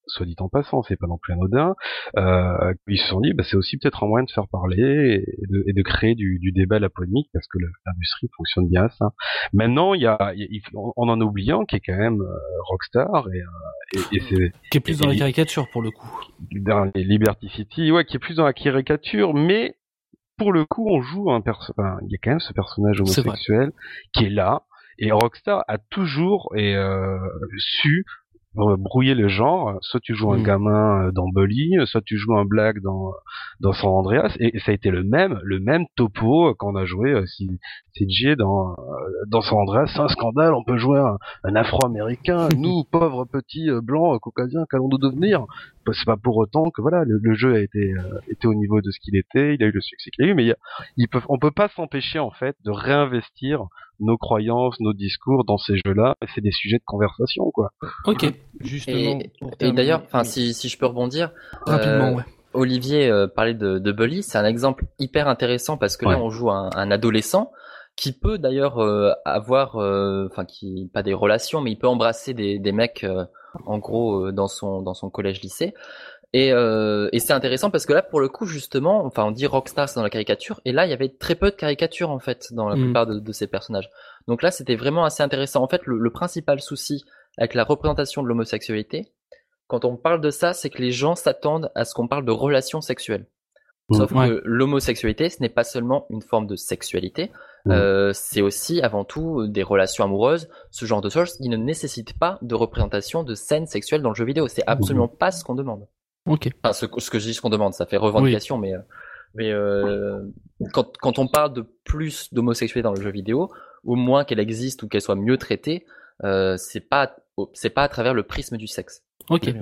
soit dit en passant, c'est pas non plus anodin, euh, ils se sont dit, bah, c'est aussi peut-être un moyen de faire parler et de, créer du, débat à la polémique, parce que l'industrie fonctionne bien à ça. Maintenant, il y a, on en oubliant, qui est quand même euh, Rockstar, et, euh, et, c'est... Qui est plus dans la caricature, pour le coup. Dans les Liberty City, ouais, qui est plus dans la caricature, mais pour le coup, on joue un personnage, il y a quand même ce personnage homosexuel qui est là, et Rockstar a toujours et, euh, su brouiller le genre. Soit tu joues un mm. gamin euh, dans Bully, soit tu joues un black dans dans San Andreas, et, ça a été le même le même topo quand on a joué euh, CJ dans euh, dans San Andreas. C'est un scandale, on peut jouer un, Afro-américain, nous pauvres petits blancs caucasiens, qu'allons-nous devenir? C'est pas pour autant que voilà le, jeu a été été au niveau de ce qu'il était, il a eu le succès qu'il a eu, mais il, il peut, on peut pas s'empêcher en fait de réinvestir nos croyances, nos discours dans ces jeux-là. C'est des sujets de conversation, quoi. Ok. Justement. Et, d'ailleurs, enfin, si, si je peux rebondir. Rapidement, euh, ouais. Olivier euh, parlait de, de Bully, c'est un exemple hyper intéressant parce que là, on joue un, un adolescent qui peut d'ailleurs euh, avoir, enfin, qui pas des relations, mais il peut embrasser des, des mecs, en gros, dans son dans son collège lycée. Et, euh, et c'est intéressant parce que là, pour le coup, justement, enfin, on dit Rockstar, c'est dans la caricature, et là, il y avait très peu de caricatures en fait dans la mm. plupart de, de, ces personnages. Donc là, c'était vraiment assez intéressant. En fait, le, le principal souci avec la représentation de l'homosexualité, quand on parle de ça, c'est que les gens s'attendent à ce qu'on parle de relations sexuelles. Sauf que l'homosexualité, ce n'est pas seulement une forme de sexualité, mm. euh, c'est aussi avant tout des relations amoureuses, ce genre de choses qui ne nécessitent pas de représentation de scènes sexuelles dans le jeu vidéo. C'est absolument pas ce qu'on demande. Ok. Enfin, ce, ce, que je dis, ce qu'on demande, ça fait revendication, mais euh, mais euh, quand quand on parle de plus d'homosexualité dans le jeu vidéo, au moins qu'elle existe ou qu'elle soit mieux traitée, euh, c'est pas c'est pas à travers le prisme du sexe. Ok.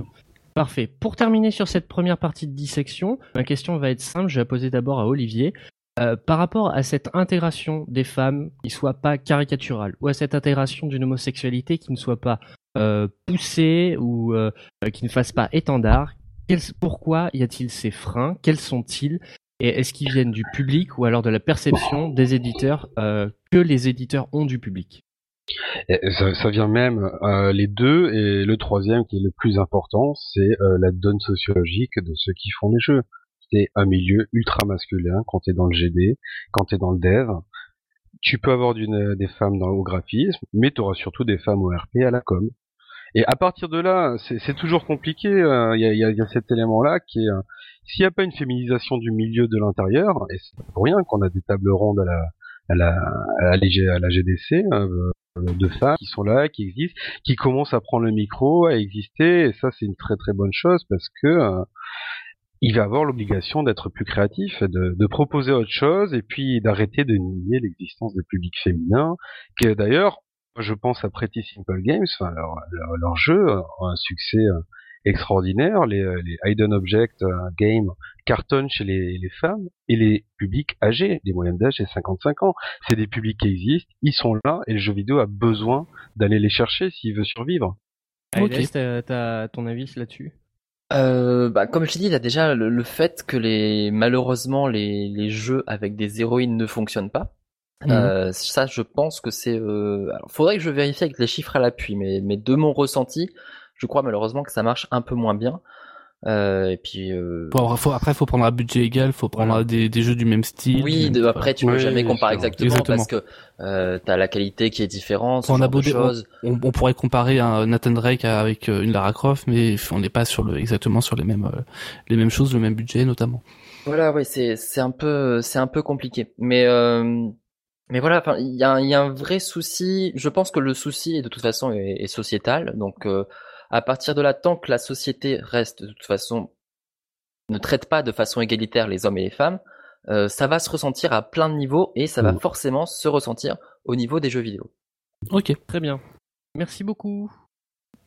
Parfait. Pour terminer sur cette première partie de dissection, ma question va être simple. Je vais la poser d'abord à Olivier. Euh, par rapport à cette intégration des femmes qui soit pas caricaturale, ou à cette intégration d'une homosexualité qui ne soit pas euh, poussée ou euh, qui ne fasse pas étendard, pourquoi y a-t-il ces freins? Quels sont-ils? Et est-ce qu'ils viennent du public ou alors de la perception des éditeurs que les éditeurs ont du public? Ça, vient même les deux et le troisième qui est le plus important, c'est la donne sociologique de ceux qui font les jeux. Un milieu ultra masculin quand t'es dans le GD, quand t'es dans le dev. Tu peux avoir des femmes dans le graphisme, mais tu auras surtout des femmes au RP à la com. Et à partir de là, c'est toujours compliqué. Euh, il y, a, cet élément-là qui est, euh, s'il n'y a pas une féminisation du milieu de l'intérieur, et c'est pour rien qu'on a des tables rondes à la à la, à la, GDC, euh, de femmes qui sont là, qui existent, qui commencent à prendre le micro, à exister, et ça c'est une très très bonne chose parce que il va avoir l'obligation d'être plus créatif, de, de, proposer autre chose, et puis d'arrêter de nier l'existence des publics féminins, qui d'ailleurs, je pense à Pretty Simple Games, enfin leur, leur, jeu a un succès euh, extraordinaire, les, euh, les Hidden Object Game cartonnent chez les, les, femmes et les publics âgés, les moyennes d'âge c'est 55 ans. C'est des publics qui existent, ils sont là et le jeu vidéo a besoin d'aller les chercher s'il veut survivre. Ok, t'as ton avis là-dessus? Euh, bah, comme je t'ai dit, il y a déjà le, fait que les malheureusement les, les, jeux avec des héroïnes ne fonctionnent pas. Mhm. Euh, ça, je pense que c'est. Euh... Alors, faudrait que je vérifie avec les chiffres à l'appui, mais, mais de mon ressenti, je crois malheureusement que ça marche un peu moins bien. Euh, et puis euh... bon, faut, après, faut prendre un budget égal, faut prendre des, des, jeux du même style. Oui, de, après tu peux jamais comparer exactement, parce que euh, t'as la qualité qui est différente. On, a beau on, on, pourrait comparer un Nathan Drake avec euh, une Lara Croft, mais on n'est pas sur le exactement sur les mêmes euh, les mêmes choses, le même budget notamment. Voilà, oui, c'est c'est un peu c'est un peu compliqué, mais euh, mais voilà, enfin il y a, y a un vrai souci. Je pense que le souci de toute façon est, est sociétal, donc à partir de là, tant que la société reste de toute façon ne traite pas de façon égalitaire les hommes et les femmes, euh, ça va se ressentir à plein de niveaux et ça va mmh. forcément se ressentir au niveau des jeux vidéo. Ok, très bien. Merci beaucoup.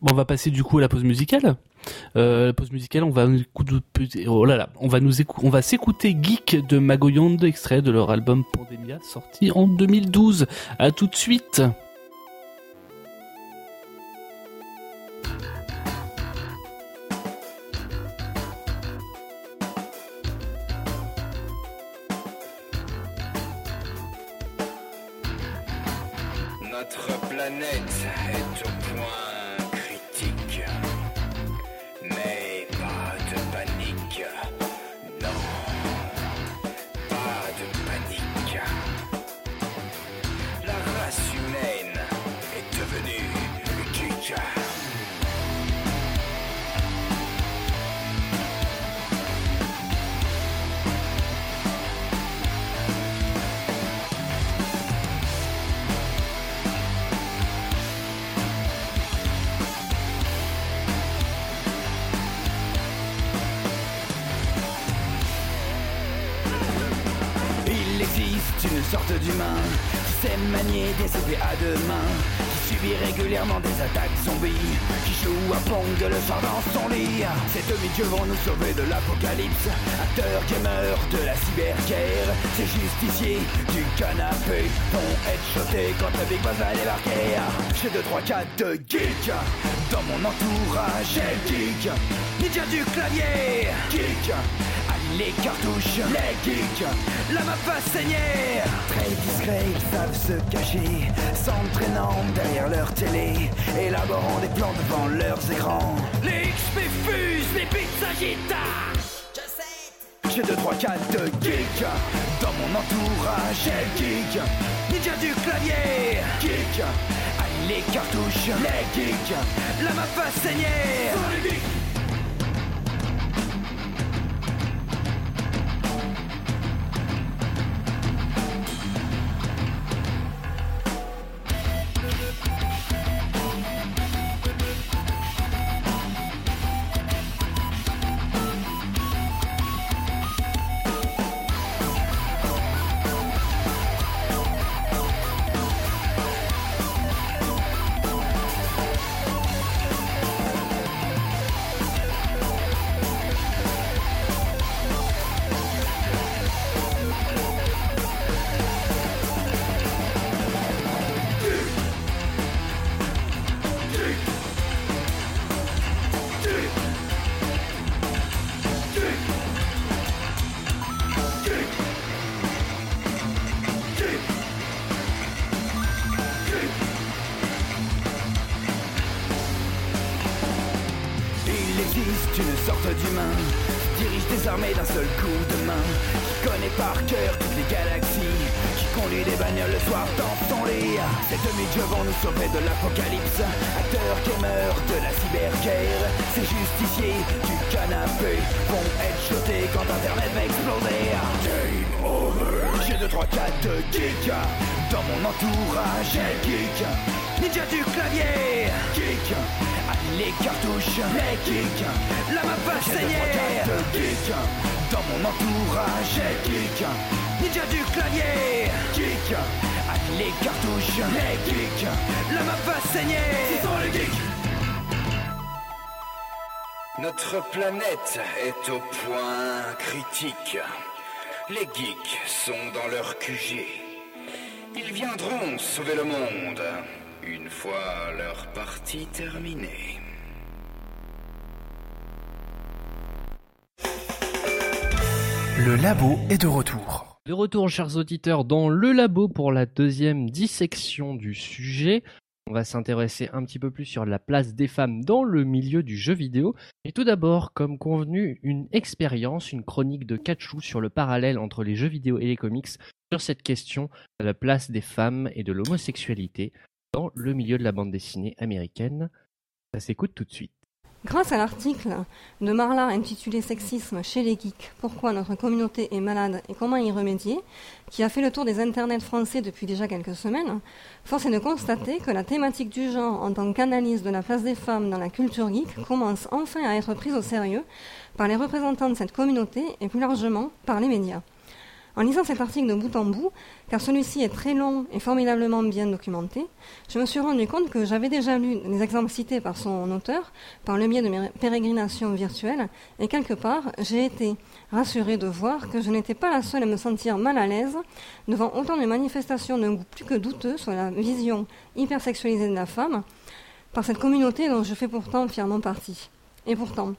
Bon, on va passer du coup à la pause musicale. Euh, la pause musicale, on va oh là là, on va nous on va s'écouter Geek de Magoyond, extrait de leur album Pandemia, sorti en 2012. À tout de suite. Les cartouches, les geeks La map va Très discret, ils savent se cacher S'entraînant derrière leur télé Élaborant des plans devant leurs écrans. Les XP fusent, les s'agitent j'ai 2, 3, 4 de geek Dans mon entourage, j'ai geek Ninja du clavier, geek les cartouches, les geeks, la map va des armées entourage. Geek, ninja du clavier. Geek, les cartouches, les kicks, la map va saigner. Geek, dans mon entourage. Geek, ninja du clavier. Geek, les cartouches, les kicks, la map va saigner. Ce sont les geeks. Notre planète est au point critique. Les geeks sont dans leur QG. Viendront sauver le monde une fois leur partie terminée. Le labo est de retour. De retour, chers auditeurs, dans le labo pour la deuxième dissection du sujet. On va s'intéresser un petit peu plus sur la place des femmes dans le milieu du jeu vidéo. Et tout d'abord, comme convenu, une expérience, une chronique de Kachou sur le parallèle entre les jeux vidéo et les comics sur cette question de la place des femmes et de l'homosexualité dans le milieu de la bande dessinée américaine. Ça s'écoute tout de suite. Grâce à l'article de Marla intitulé Sexisme chez les geeks, pourquoi notre communauté est malade et comment y remédier, qui a fait le tour des internets français depuis déjà quelques semaines, force est de constater que la thématique du genre en tant qu'analyse de la place des femmes dans la culture geek commence enfin à être prise au sérieux par les représentants de cette communauté et plus largement par les médias. En lisant cet article de bout en bout, car celui-ci est très long et formidablement bien documenté, je me suis rendu compte que j'avais déjà lu les exemples cités par son auteur par le biais de mes pérégrinations virtuelles, et quelque part, j'ai été rassurée de voir que je n'étais pas la seule à me sentir mal à l'aise devant autant de manifestations d'un goût plus que douteux sur la vision hypersexualisée de la femme par cette communauté dont je fais pourtant fièrement partie. Et pourtant,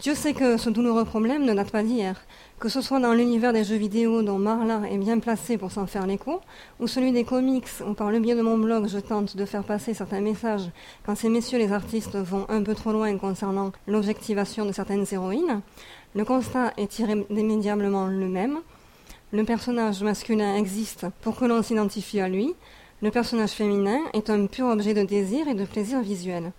Dieu sait que ce douloureux problème ne date pas d'hier, que ce soit dans l'univers des jeux vidéo dont Marla est bien placé pour s'en faire l'écho, ou celui des comics où par le biais de mon blog je tente de faire passer certains messages quand ces messieurs les artistes vont un peu trop loin concernant l'objectivation de certaines héroïnes, le constat est irrémédiablement le même. Le personnage masculin existe pour que l'on s'identifie à lui, le personnage féminin est un pur objet de désir et de plaisir visuel.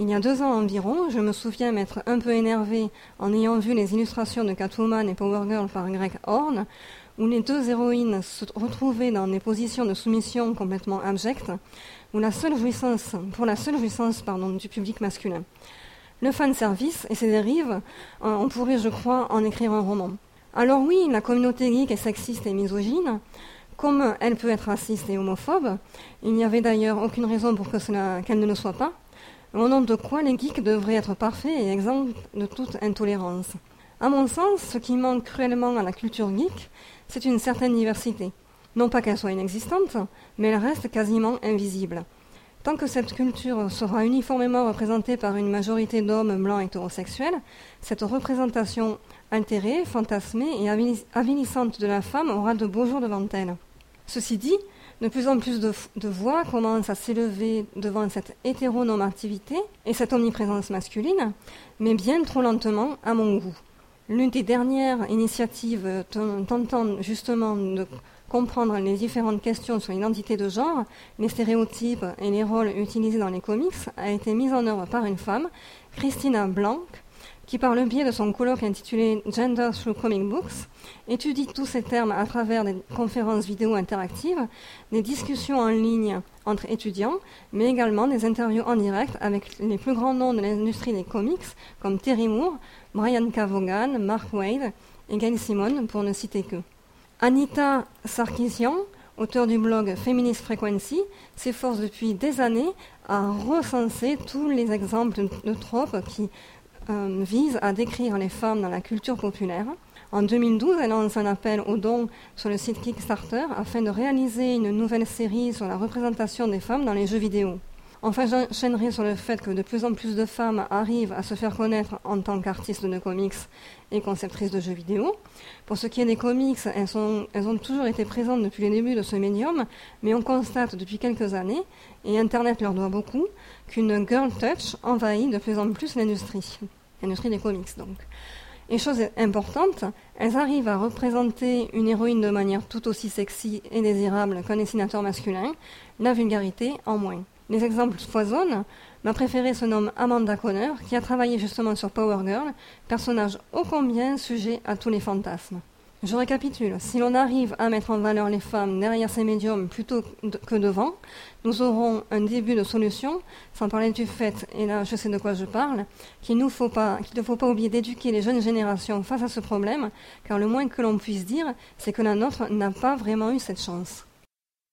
Il y a deux ans environ, je me souviens m'être un peu énervé en ayant vu les illustrations de Catwoman et Power Girl par Greg Horn, où les deux héroïnes se retrouvaient dans des positions de soumission complètement abjectes, où la seule jouissance, pour la seule jouissance pardon, du public masculin. Le fan service et ses dérives, euh, on pourrait, je crois, en écrire un roman. Alors oui, la communauté geek est sexiste et misogyne, comme elle peut être raciste et homophobe. Il n'y avait d'ailleurs aucune raison pour cela, qu'elle ne le soit pas au nom de quoi les geeks devraient être parfaits et exempts de toute intolérance. À mon sens, ce qui manque cruellement à la culture geek, c'est une certaine diversité. Non pas qu'elle soit inexistante, mais elle reste quasiment invisible. Tant que cette culture sera uniformément représentée par une majorité d'hommes blancs hétérosexuels, cette représentation altérée, fantasmée et avilissante de la femme aura de beaux jours devant elle. Ceci dit, de plus en plus de, voix commencent à s'élever devant cette hétéronormativité et cette omniprésence masculine, mais bien trop lentement à mon goût. L'une des dernières initiatives tentant justement de comprendre les différentes questions sur l'identité de genre, les stéréotypes et les rôles utilisés dans les comics a été mise en œuvre par une femme, Christina Blanc, qui, par le biais de son colloque intitulé Gender Through Comic Books, étudie tous ces termes à travers des conférences vidéo interactives, des discussions en ligne entre étudiants, mais également des interviews en direct avec les plus grands noms de l'industrie des comics, comme Terry Moore, Brian. Vaughan, Mark Wade et Gail Simon, pour ne citer que. Anita Sarkisian, auteur du blog Feminist Frequency, s'efforce depuis des années à recenser tous les exemples de tropes qui euh, vise à décrire les femmes dans la culture populaire. En 2012, elle lance un appel aux dons sur le site Kickstarter afin de réaliser une nouvelle série sur la représentation des femmes dans les jeux vidéo. Enfin, j'enchaînerai sur le fait que de plus en plus de femmes arrivent à se faire connaître en tant qu'artistes de comics et conceptrices de jeux vidéo. Pour ce qui est des comics, elles, elles, ont toujours été présentes depuis les débuts de ce médium, mais on constate depuis quelques années, et Internet leur doit beaucoup, qu'une girl touch envahit de plus en plus l'industrie l'industrie des comics donc. Et chose importante, elles arrivent à représenter une héroïne de manière tout aussi sexy et désirable qu'un dessinateur masculin, la vulgarité en moins. Les exemples foisonnent. Ma préférée se nomme Amanda Conner, qui a travaillé justement sur Power Girl, personnage ô combien sujet à tous les fantasmes. Je récapitule. Si l'on arrive à mettre en valeur les femmes derrière ces médiums plutôt que devant, nous aurons un début de solution, sans parler du fait, et là je sais de quoi je parle, qu'il ne faut pas, faut pas oublier d'éduquer les jeunes générations face à ce problème, car le moins que l'on puisse dire, c'est que la nôtre n'a pas vraiment eu cette chance.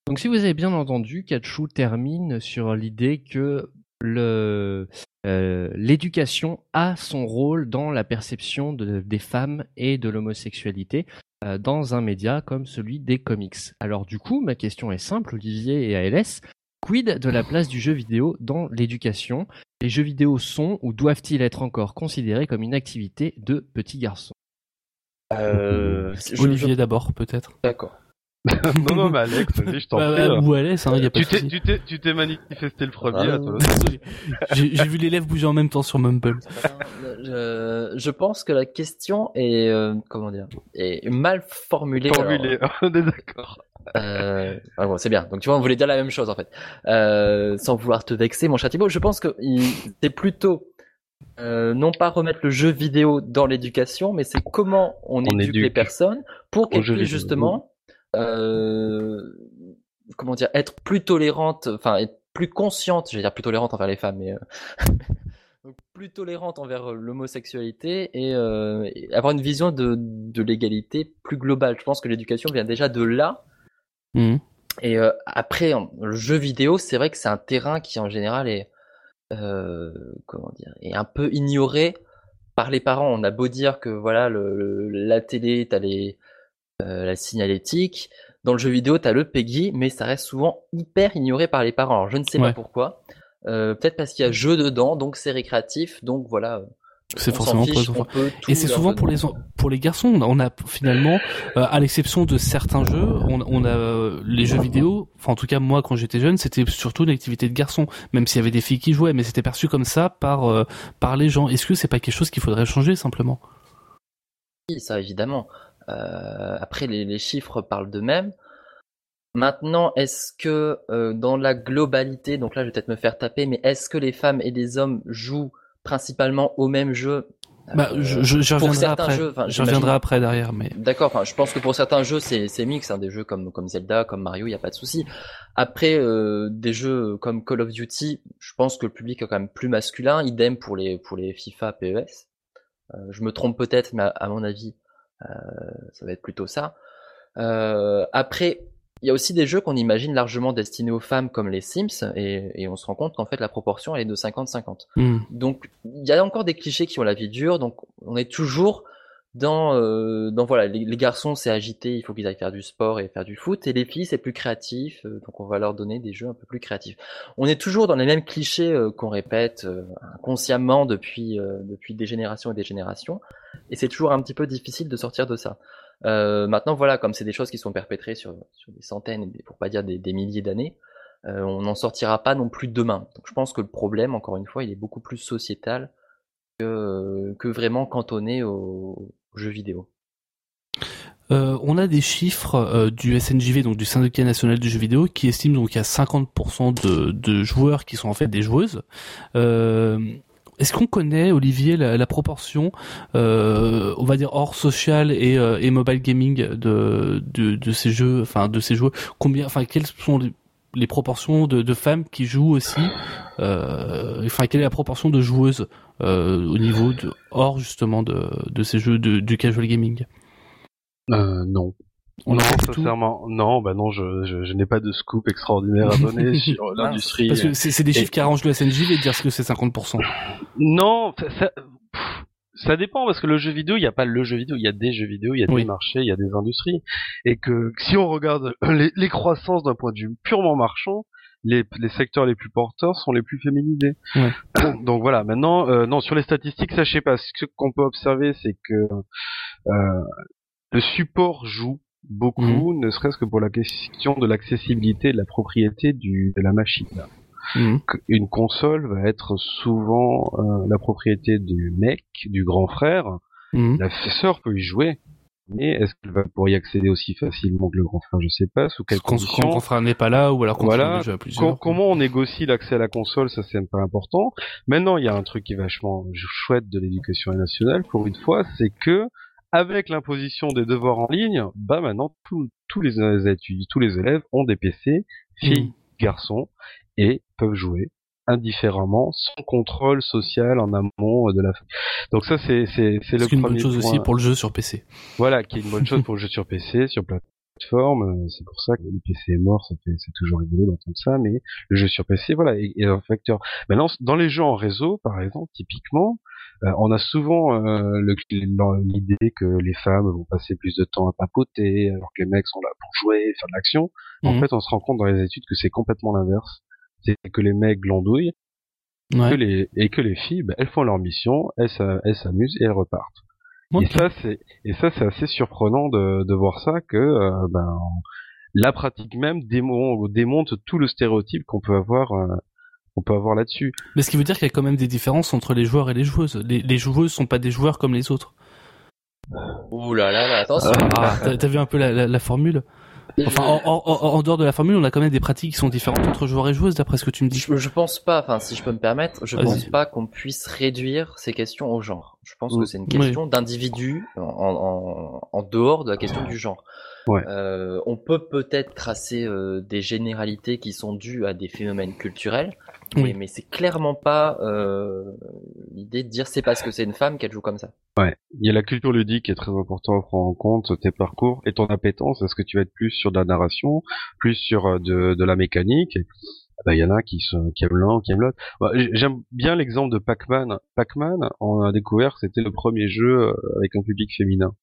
Donc si vous avez bien entendu, Kachou termine sur l'idée que le, euh, l'éducation a son rôle dans la perception des femmes et de l'homosexualité euh, dans un média comme celui des comics. Alors du coup, ma question est simple, Olivier et ALS. Quid de la place du jeu vidéo dans l'éducation? Les jeux vidéo sont ou doivent-ils être encore considérés comme une activité de petits garçons? Euh, Olivier d'abord, peut-être? D'accord. non, non, mais Alex, vas-y, je t'en bah, prie. bah, ou Alex, hein, y a pas tu de tu t'es, tu t'es manifesté le premier, Ah, là, toi. J'ai j'ai vu les lèvres bouger en même temps sur Mumble. Je, je pense que la question est euh, comment dire est mal formulée. Formulé, on est d'accord. Euh, ah bon, c'est bien. Donc tu vois, on voulait dire la même chose en fait. Euh, sans vouloir te vexer, mon Thibaut, je pense que c'est plutôt euh, non pas remettre le jeu vidéo dans l'éducation, mais c'est comment on, On éduque, éduque les personnes pour qu'elles puissent justement euh, comment dire être plus tolérantes, enfin être plus conscientes, je vais dire plus tolérantes envers les femmes, mais euh, donc plus tolérante envers euh, l'homosexualité et, euh, et avoir une vision de, de l'égalité plus globale. Je pense que l'éducation vient déjà de là. Mhm. Et euh, après, en- le jeu vidéo, c'est vrai que c'est un terrain qui en général est euh, comment dire est un peu ignoré par les parents. On a beau dire que voilà le, le- la télé, t'as les euh, la signalétique. Dans le jeu vidéo, t'as le PEGI, mais ça reste souvent hyper ignoré par les parents. Alors je ne sais Ouais. pas pourquoi. Euh, Peut-être parce qu'il y a jeu dedans, donc c'est récréatif, donc voilà. euh, C'est forcément pour les Et c'est souvent pour les en- pour les garçons. On a finalement, euh, à l'exception de certains jeux, on, on a euh, les jeux vidéo. Enfin, en tout cas, moi, quand j'étais jeune, c'était surtout une activité de garçons. Même s'il y avait des filles qui jouaient, mais c'était perçu comme ça par euh, par les gens. Est-ce que c'est pas quelque chose qu'il faudrait changer simplement? Oui, ça évidemment. Euh, après, les, les chiffres parlent d'eux-mêmes. Maintenant, est-ce que euh, dans la globalité, donc là je vais peut-être me faire taper, mais est-ce que les femmes et les hommes jouent principalement au même jeu? Bah, Euh, je, je, j'y pour reviendrai certains après. jeux, reviendrai j'imagine- après derrière, mais D'accord, enfin, je pense que pour certains jeux, c'est, c'est mix, hein, des jeux comme, comme Zelda, comme Mario, il n'y a pas de souci. Après, euh, des jeux comme Call of Duty, je pense que le public est quand même plus masculin, idem pour les, pour les FIFA, PES. Euh, je me trompe peut-être, mais à, à mon avis, ça va être plutôt ça. Euh, après, il y a aussi des jeux qu'on imagine largement destinés aux femmes comme les Sims, et, et on se rend compte qu'en fait la proportion elle est de 50-50. Hmm. Donc il y a encore des clichés qui ont la vie dure, donc on est toujours dans, euh, voilà, les, garçons c'est agité, il faut qu'ils aillent faire du sport et faire du foot, et les filles c'est plus créatif, euh, donc on va leur donner des jeux un peu plus créatifs. On est toujours dans les mêmes clichés euh, qu'on répète euh, inconsciemment depuis, depuis des générations et des générations, et c'est toujours un petit peu difficile de sortir de ça. Maintenant voilà, comme c'est des choses qui sont perpétrées sur, sur des centaines, pour pas dire des, milliers d'années, on n'en sortira pas non plus demain. Donc je pense que le problème, encore une fois, il est beaucoup plus sociétal que, que vraiment cantonné aux Euh, on a des chiffres euh, du SNJV, donc du syndicat national du jeu vidéo, qui estime donc a 50% de, joueurs qui sont en fait des joueuses. Euh, Est-ce qu'on connaît, Olivier, la, proportion, on va dire hors social et, mobile gaming de, ces jeux, Combien, enfin quelles sont les, proportions de, femmes qui jouent aussi Enfin quelle est la proportion de joueuses au niveau de hors justement de, de ces jeux de, du casual gaming Euh, non. On non, sincèrement, non, bah non, je, je, je n'ai pas de scoop extraordinaire à donner sur l'industrie. Parce que c'est c'est des Et- chiffres qui arrangent le SNJ de dire que c'est 50%. Non, ça, ça, pff, ça dépend parce que le jeu vidéo, il n'y a pas le jeu vidéo, il y a des jeux vidéo, il y a Oui. des marchés, il y a des industries, et que si on regarde les, les croissances d'un point de vue purement marchand, les, les secteurs les plus porteurs sont les plus féminisés. Ouais. Donc voilà. Maintenant, euh, non, sur les statistiques, sais pas. Ce qu'on peut observer, c'est que euh, le support joue beaucoup, ne serait-ce que pour la question de l'accessibilité, de la propriété du, de la machine Mhm. une console va être souvent euh, la propriété du mec, du grand frère, Mhm. La sœur peut y jouer, mais est-ce qu'elle va pouvoir y accéder aussi facilement que le grand frère Je sais pas. Sous quelles conditions Quand le grand frère n'est pas là, ou alors quand voilà. déjà plusieurs. comment on négocie l'accès à la console Ça, c'est pas important. Maintenant, il y a un truc qui est vachement chouette de l'éducation nationale, pour une fois, c'est que avec l'imposition des devoirs en ligne, bah maintenant tous les étudiants, tous les élèves ont des PC, filles, mmh. garçons, et peuvent jouer indifféremment, sans contrôle social en amont de la. Donc ça c'est c'est c'est le une bonne chose aussi pour le jeu sur PC. Voilà, qui est une bonne chose pour le jeu sur PC, sur plateforme. C'est pour ça que le PC est mort, c'est toujours rigolo d'entendre ça, mais le jeu sur PC, voilà, est, un facteur. Maintenant, dans les jeux en réseau, par exemple, typiquement, euh, on a souvent euh, l'idée que les femmes vont passer plus de temps à papoter, alors que les mecs sont là pour jouer, faire de l'action. En mhm. fait, on se rend compte dans les études que c'est complètement l'inverse c'est que les mecs glandouillent que les, et que les filles, ben, elles font leur mission, elles, s'amusent et elles repartent. Et ça, c'est et ça, c'est assez surprenant de, de voir ça que euh, ben, la pratique même démonte tout le stéréotype qu'on peut avoir. Euh, on peut avoir là-dessus. Mais ce qui veut dire qu'il y a quand même des différences entre les joueurs et les joueuses. Les, les joueuses sont pas des joueurs comme les autres. Ouh là là là, attention. Ah, t'as vu un peu la, la formule? Enfin, en, dehors de la formule, on a quand même des pratiques qui sont différentes entre joueurs et joueuses, d'après ce que tu me dis. Je, pense pas, enfin, si je peux me permettre, je pense pas qu'on puisse réduire ces questions au genre. Je pense que c'est une question d'individu en, en, dehors de la question du genre. Ouais. Euh, on peut peut-être tracer euh, des généralités qui sont dues à des phénomènes culturels, oui. mais, c'est clairement pas euh, l'idée de dire c'est parce que c'est une femme qu'elle joue comme ça. Ouais, il y a la culture ludique qui est très importante à prendre en compte, tes parcours et ton appétence. Est-ce que tu vas être plus sur de la narration, plus sur de, de la mécanique bah, il y en a qui, sont, qui aiment l'un, qui aiment l'autre. Bah, J'aime bien l'exemple de Pac-Man. Pac-Man, on a découvert c'était le premier jeu avec un public féminin.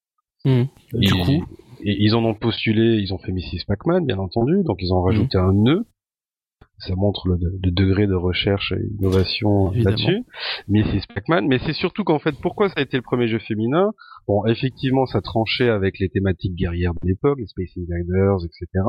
Mmh. Du coup, et ils en ont postulé, ils ont fait Mrs. Pac-Man, bien entendu, donc ils ont rajouté mhm. un nœud. Ça montre le, degré de recherche et d'innovation là-dessus. Mrs. Pac-Man, mais c'est surtout qu'en fait, pourquoi ça a été le premier jeu féminin? Bon, effectivement, ça tranchait avec les thématiques guerrières de l'époque, les Space Invaders, etc.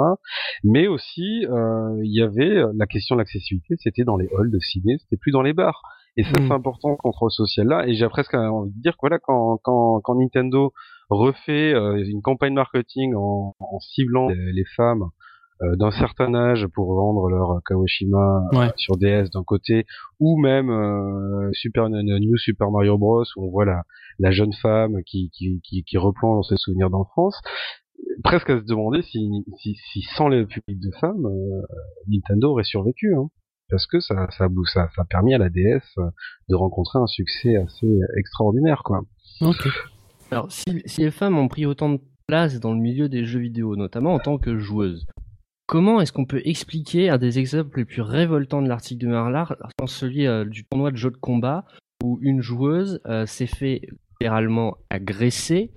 Mais aussi, euh, il y avait la question de l'accessibilité, c'était dans les halls de ciné, c'était plus dans les bars. Et ça, mhm. c'est important, le contrôle social là. Et j'ai presque envie de dire que voilà, quand, quand, quand Nintendo refait euh, une campagne marketing en, en ciblant les, femmes euh, d'un certain âge pour vendre leur Kawashima euh, sur DS d'un côté, ou même Super New Super Mario Bros où on voit la, la jeune femme qui, qui, qui, qui replonge dans ses souvenirs d'enfance, presque à se demander si, si, si sans le public de femmes, Nintendo aurait survécu. Hein parce que ça, ça, ça, ça a permis à la DS de rencontrer un succès assez extraordinaire, quoi. Ok. Alors, si, les femmes ont pris autant de place dans le milieu des jeux vidéo, notamment en tant que joueuses, comment est-ce qu'on peut expliquer un des exemples les plus révoltants de l'article de Marlar, celui euh, du tournoi de jeux de combat, où une joueuse euh, s'est fait littéralement agresser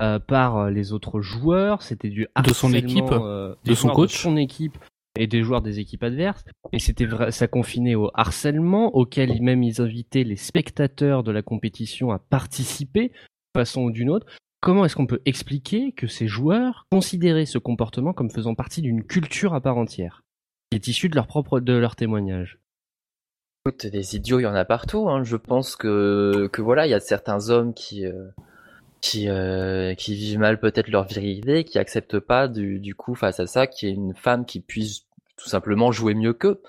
euh, par les autres joueurs, c'était du harcèlement de son équipe, de son coach, de son équipe et des joueurs des équipes adverses. Et c'était ça confinait au harcèlement, auquel même ils invitaient les spectateurs de la compétition à participer façon ou d'une autre. Comment est-ce qu'on peut expliquer que ces joueurs considéraient ce comportement comme faisant partie d'une culture à part entière, qui est issue de leur propre de leur témoignage? Écoute, des idiots, il y en a partout. Hein. Je pense que que voilà, il y a certains hommes qui euh, qui euh, qui vivent mal peut-être leur virilité, qui acceptent pas du, du coup face à ça, qui est une femme qui puisse tout simplement jouer mieux qu'eux.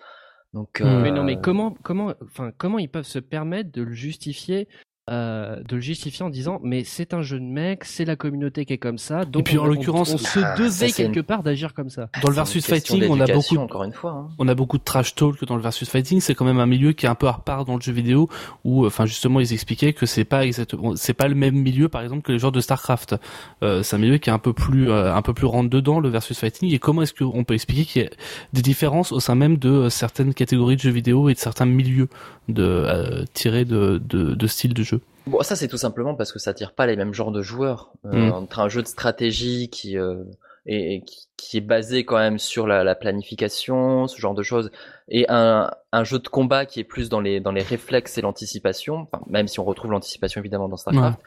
Donc, Mais non, mais euh, comment, comment, enfin, comment ils peuvent se permettre de le justifier euh, de le justifier en disant mais c'est un jeune mec, c'est la communauté qui est comme ça. Donc et puis en l'occurrence, on, se ah, devait quelque part d'agir comme ça. Dans le versus fighting, on a beaucoup, encore une fois, hein. on a beaucoup de trash talk dans le versus fighting. C'est quand même un milieu qui est un peu à part dans le jeu vidéo où, enfin justement, ils expliquaient que c'est pas exactement, c'est pas le même milieu par exemple que les joueurs de Starcraft. Euh, c'est un milieu qui est un peu plus, euh, un peu plus rentre dedans le versus fighting. Et comment est-ce qu'on peut expliquer qu'il y a des différences au sein même de certaines catégories de jeux vidéo et de certains milieux de euh, tirés de, de, de style de jeu? Bon, ça c'est tout simplement parce que ça attire pas les mêmes genres de joueurs. Euh, mm. Entre un jeu de stratégie qui, euh, et, qui, est basé quand même sur la, la, planification, ce genre de choses, et un, un, jeu de combat qui est plus dans les dans les réflexes et l'anticipation, enfin, même si on retrouve l'anticipation évidemment dans Starcraft.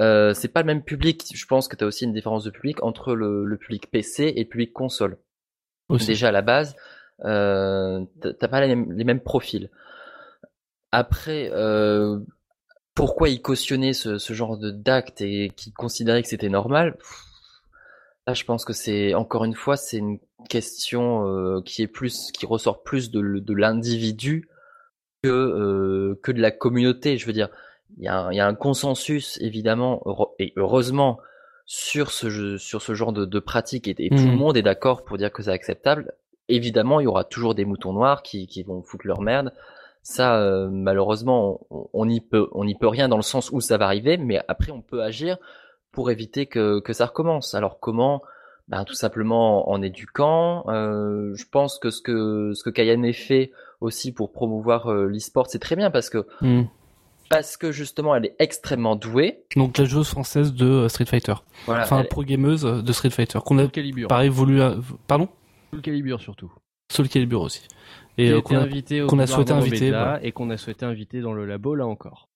Euh, c'est pas le même public. Je pense que tu as aussi une différence de public entre le, le public PC et le public console. Déjà à la base, euh, t'as pas les mêmes, les mêmes profils. Après, euh, pourquoi ils cautionnaient ce, ce genre de d'actes et qui considéraient que c'était normal. Là, je pense que c'est encore une fois, c'est une question euh, qui est plus, qui ressort plus de, de l'individu que euh, que de la communauté. Je veux dire, il y a un, il y a un consensus évidemment et heureusement sur ce sur ce genre de, de pratique et, tout le mmh. monde est d'accord pour dire que c'est acceptable. Évidemment, il y aura toujours des moutons noirs qui, qui vont foutre leur merde. Ça, euh, malheureusement, on n'y peut, on n'y peut rien dans le sens où ça va arriver, mais après, on peut agir pour éviter que, que ça recommence. Alors comment? Ben, tout simplement en éduquant. Euh, je pense que ce que ce que Kayane fait aussi pour promouvoir euh, l'e-sport, c'est très bien parce que hmm. parce que justement elle est extrêmement douée. Donc la joueuse française de euh, Street Fighter. Voilà, enfin pro gameuse de Street Fighter qu'on a Calibur. pareil voulu pardon? Soul Calibur surtout. Soul Calibur aussi. Et qu'on a, qu'on a souhaité inviter et qu'on a souhaité inviter dans le labo là encore.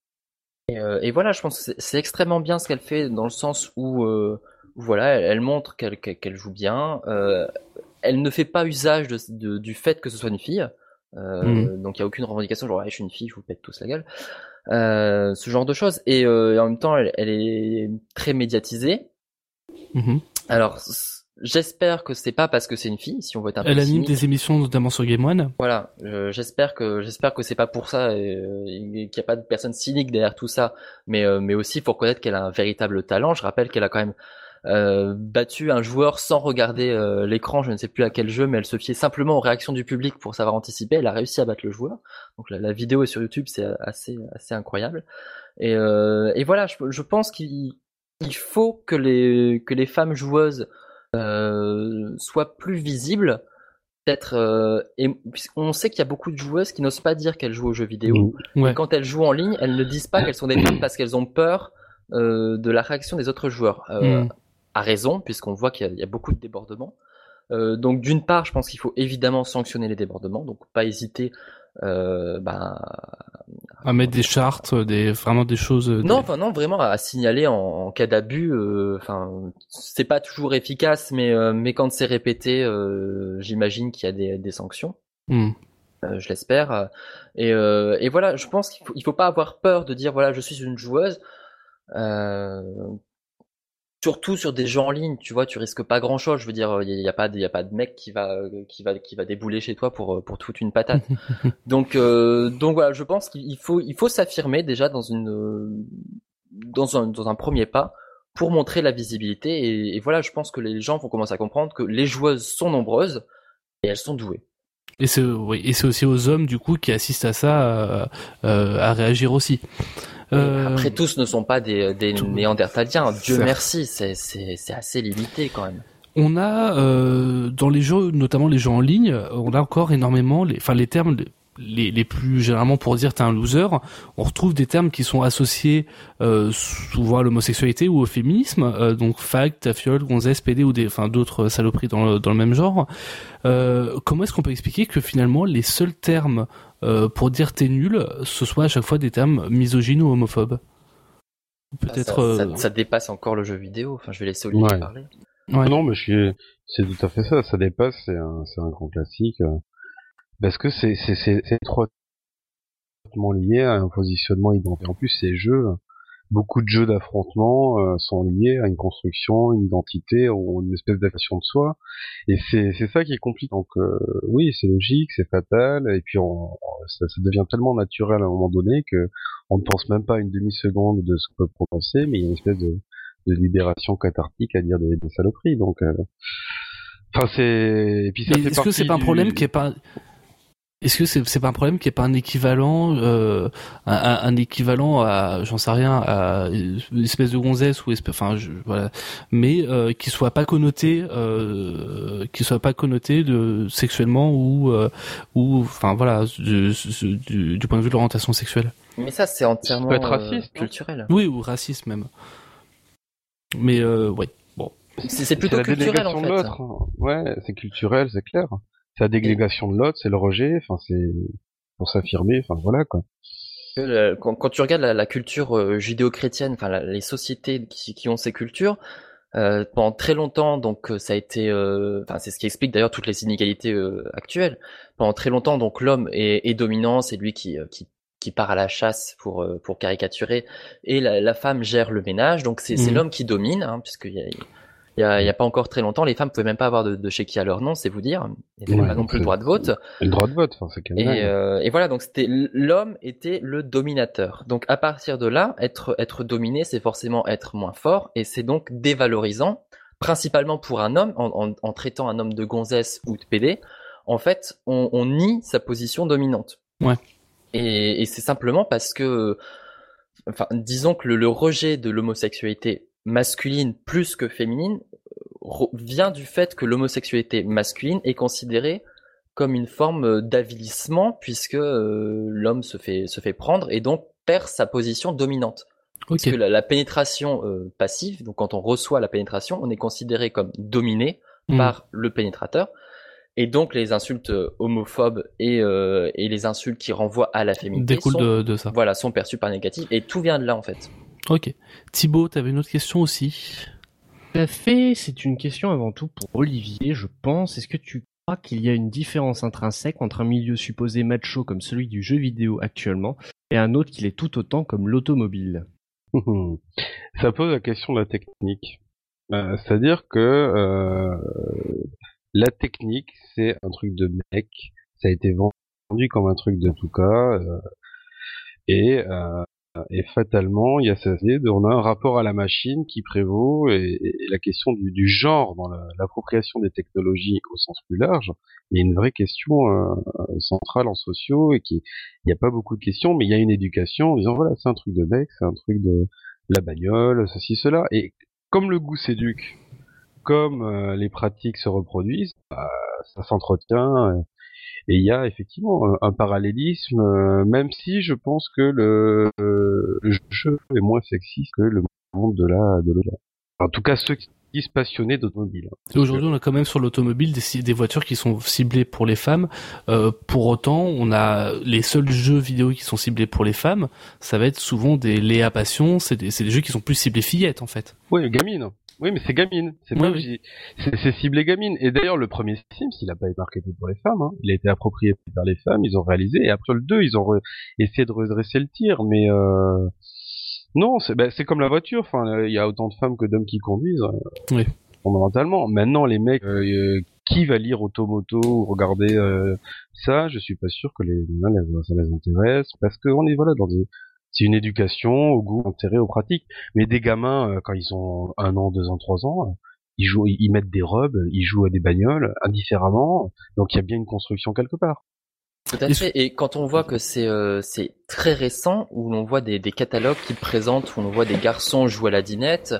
Euh, et, voilà, je pense que c'est extrêmement bien ce qu'elle fait dans le sens où, euh, voilà, elle, montre qu'elle joue bien. Euh, elle ne fait pas usage de, du fait que ce soit une fille. Mhm. Donc il n'y a aucune revendication, genre je suis une fille, je vous pète tous la gueule. ce genre de choses. Et, en même temps, elle, est très médiatisée. Mhm. Alors J'espère que c'est pas parce que c'est une fille, si on veut être un Elle anime des émissions notamment sur Game One. Voilà, j'espère que j'espère que c'est pas pour ça et, qu'il n'y a pas de personne cynique derrière tout ça, mais euh, mais aussi pour connaître qu'elle a un véritable talent. Je rappelle qu'elle a quand même euh, battu un joueur sans regarder euh, l'écran, je ne sais plus à quel jeu, mais elle se fiait simplement aux réactions du public pour savoir anticiper. Elle a réussi à battre le joueur. Donc la, vidéo est sur YouTube, c'est assez assez incroyable. Et, et voilà, je, je pense qu'il faut que les que les femmes joueuses euh, soit plus visible. Peut-être, euh, et on sait qu'il y a beaucoup de joueuses qui n'osent pas dire qu'elles jouent aux jeux vidéo. Mmh. Quand elles jouent en ligne, elles ne disent pas qu'elles sont des femmes parce qu'elles ont peur euh, de la réaction des autres joueurs. Euh, mmh. À raison, puisqu'on voit qu'il y, a beaucoup de débordements. Euh, donc d'une part, je pense qu'il faut évidemment sanctionner les débordements, donc pas hésiter euh, bah, à mettre des chartes, des vraiment des choses. Non, enfin non, vraiment à signaler en, cas d'abus. Euh, enfin, c'est pas toujours efficace, mais euh, mais quand c'est répété, euh, j'imagine qu'il y a des, des sanctions. Hmm. je l'espère. Et, et voilà, je pense qu'il faut, il faut pas avoir peur de dire voilà, je suis une joueuse. Surtout sur des jeux en ligne, tu vois, tu risques pas grand chose. Je veux dire, il y, a pas, il a pas de mec qui va, qui va, qui va débouler chez toi pour pour toute une patate. donc, euh, donc voilà, je pense qu'il faut, il faut s'affirmer déjà dans une, dans un, dans un premier pas pour montrer la visibilité. Et, voilà, je pense que les gens vont commencer à comprendre que les joueuses sont nombreuses et elles sont douées. Et c'est oui, et c'est aussi aux hommes du coup qui assistent à ça euh, euh, à réagir aussi. Euh, après, tous ne sont pas des, des néandertaliens. Dieu merci, c'est assez limité quand même. On a euh, dans les jeux, notamment les jeux en ligne, on a encore énormément, les, enfin les termes les, les plus généralement pour dire t'es un loser, on retrouve des termes qui sont associés euh, souvent à l'homosexualité ou au féminisme, euh, donc fag, tafiole, gonzesse, PD ou des, enfin d'autres saloperies dans le, dans le même genre. Euh, comment est-ce qu'on peut expliquer que finalement les seuls termes euh, pour dire t'es nul, ce soit à chaque fois des termes misogynes ou homophobes Peut-être. Ça, ça, dépasse encore le jeu vidéo. Enfin, je vais laisser Olivier parler. Ouais. Non, mais je suis, c'est tout à fait ça. Ça dépasse. C'est un, c'est un grand classique. Parce que c'est, c'est, c'est, étroitement lié à un positionnement identitaire. En plus, ces jeux, beaucoup de jeux d'affrontement euh, sont liés à une construction, une identité ou une espèce d'action de soi. Et c'est, c'est ça qui est compliqué. Donc euh, oui, c'est logique, c'est fatal. Et puis on, ça, ça, devient tellement naturel à un moment donné que on ne pense même pas une demi seconde de ce qu'on peut prononcer, mais il y a une espèce de, de libération cathartique à dire des, des saloperies. Donc euh, Enfin, c'est. Et puis ça Est-ce que c'est pas un problème qui est pas est-ce que c'est c'est pas un problème qu'il n'y ait pas un équivalent, euh, un, un, équivalent à, j'en sais rien, à une espèce de gonzesse ou espèce, enfin je, voilà, mais euh, qui soit pas connoté, euh, qui soit pas connoté de sexuellement ou euh, ou enfin voilà du, du, du, point de vue de l'orientation sexuelle. Mais ça c'est entièrement être raciste, culturel. Oui ou raciste même. Mais euh, ouais. Bon. C'est plutôt culturel en fait. Ouais, c'est culturel, c'est clair c'est la dégrégation de l'autre, c'est le rejet, enfin c'est pour s'affirmer, enfin voilà quoi. Quand, quand tu regardes la, culture euh, judéo-chrétienne, enfin les sociétés qui, qui, ont ces cultures, euh, pendant très longtemps, donc euh, ça a été, euh, enfin c'est ce qui explique d'ailleurs toutes les inégalités actuelles. Pendant très longtemps, donc l'homme est, est, dominant, c'est lui qui, qui qui part à la chasse pour pour caricaturer et la, femme gère le ménage donc c'est c'est mmh. l'homme qui domine hein, puisqu'il y a il y a, pas encore très longtemps, les femmes pouvaient même pas avoir de, de chéquier à leur nom, c'est vous dire. Ils n'avaient pas non plus le droit de vote. Le droit de vote, enfin, c'est et, euh, et voilà, donc c'était l'homme était le dominateur. Donc à partir de là, être être dominé, c'est forcément être moins fort, et c'est donc dévalorisant, principalement pour un homme, en, en, en, traitant un homme de gonzesse ou de pédé. En fait, on, on nie sa position dominante. Ouais. Et, et c'est simplement parce que, enfin, disons que le, le rejet de l'homosexualité masculine plus que féminine vient du fait que l'homosexualité masculine est considérée comme une forme euh, d'avilissement puisque euh, l'homme se fait se fait prendre et donc perd sa position dominante. Parce que la, pénétration euh, passive, donc quand on reçoit la pénétration, on est considéré comme dominé hmm. par le pénétrateur. Et donc les insultes homophobes et, et les insultes qui renvoient à la féminité découlent de, de, ça. Voilà, sont perçues par négatif et tout vient de là en fait. Ok. Thibaut, tu avais une autre question aussi? À fait, c'est une question avant tout pour Olivier, je pense. Est-ce que tu crois qu'il y a une différence intrinsèque entre un milieu supposé macho comme celui du jeu vidéo actuellement et un autre qui l'est tout autant comme l'automobile? Ça pose la question de la technique. Euh, c'est-à-dire que euh, la technique, c'est un truc de mec. Ça a été vendu comme un truc de tout cas. Euh, et et fatalement, il y a cette idée, on a un rapport à la machine qui prévaut et, la question du, genre dans l'appropriation des technologies au sens plus large a une vraie question euh, centrale en sociaux et qui il n'y a pas beaucoup de questions, mais il y a une éducation en disant voilà c'est un truc de mec, c'est un truc de la bagnole, ceci cela. Et comme le goût s'éduque, comme euh, les pratiques se reproduisent, bah, ça s'entretient et il y a effectivement un parallélisme, euh, même si je pense que le, jeu est moins sexiste que le monde de la de En tout cas, ceux qui se passionnaient d'automobile. Aujourd'hui, on a quand même sur l'automobile des, des, voitures qui sont ciblées pour les femmes. Euh, pour autant, on a les seuls jeux vidéo qui sont ciblés pour les femmes. Ça va être souvent des Léa Passion. C'est des, des, jeux qui sont plus ciblés fillettes en fait. Oui, gamine. Oui, mais c'est gamine. C'est c'est ciblé gamine. Et d'ailleurs, le premier Sims, il a pas été marketé pour les femmes. Hein. Il a été approprié par les femmes. Ils ont réalisé. Et après le 2, ils ont essayé de redresser le tir. Mais euh... non, c'est bah, comme la voiture. Enfin, il y a autant de femmes que d'hommes qui conduisent. Euh, oui. Fondamentalement. Maintenant, les mecs, euh, qui va lire Automoto ou regarder euh, ça Je suis pas sûr que les, les ça les intéresse parce qu'on est voilà dans des c'est une éducation au goût, intérêt, aux pratiques. Mais des gamins, euh, quand ils ont un an, deux ans, trois ans, ils jouent, ils mettent des robes, ils jouent à des bagnoles indifféremment. Donc il y a bien une construction quelque part. Tout à fait. Et quand on voit que c'est euh, c'est très récent, où l'on voit des, des catalogues qui présentent, où on voit des garçons jouer à la dinette,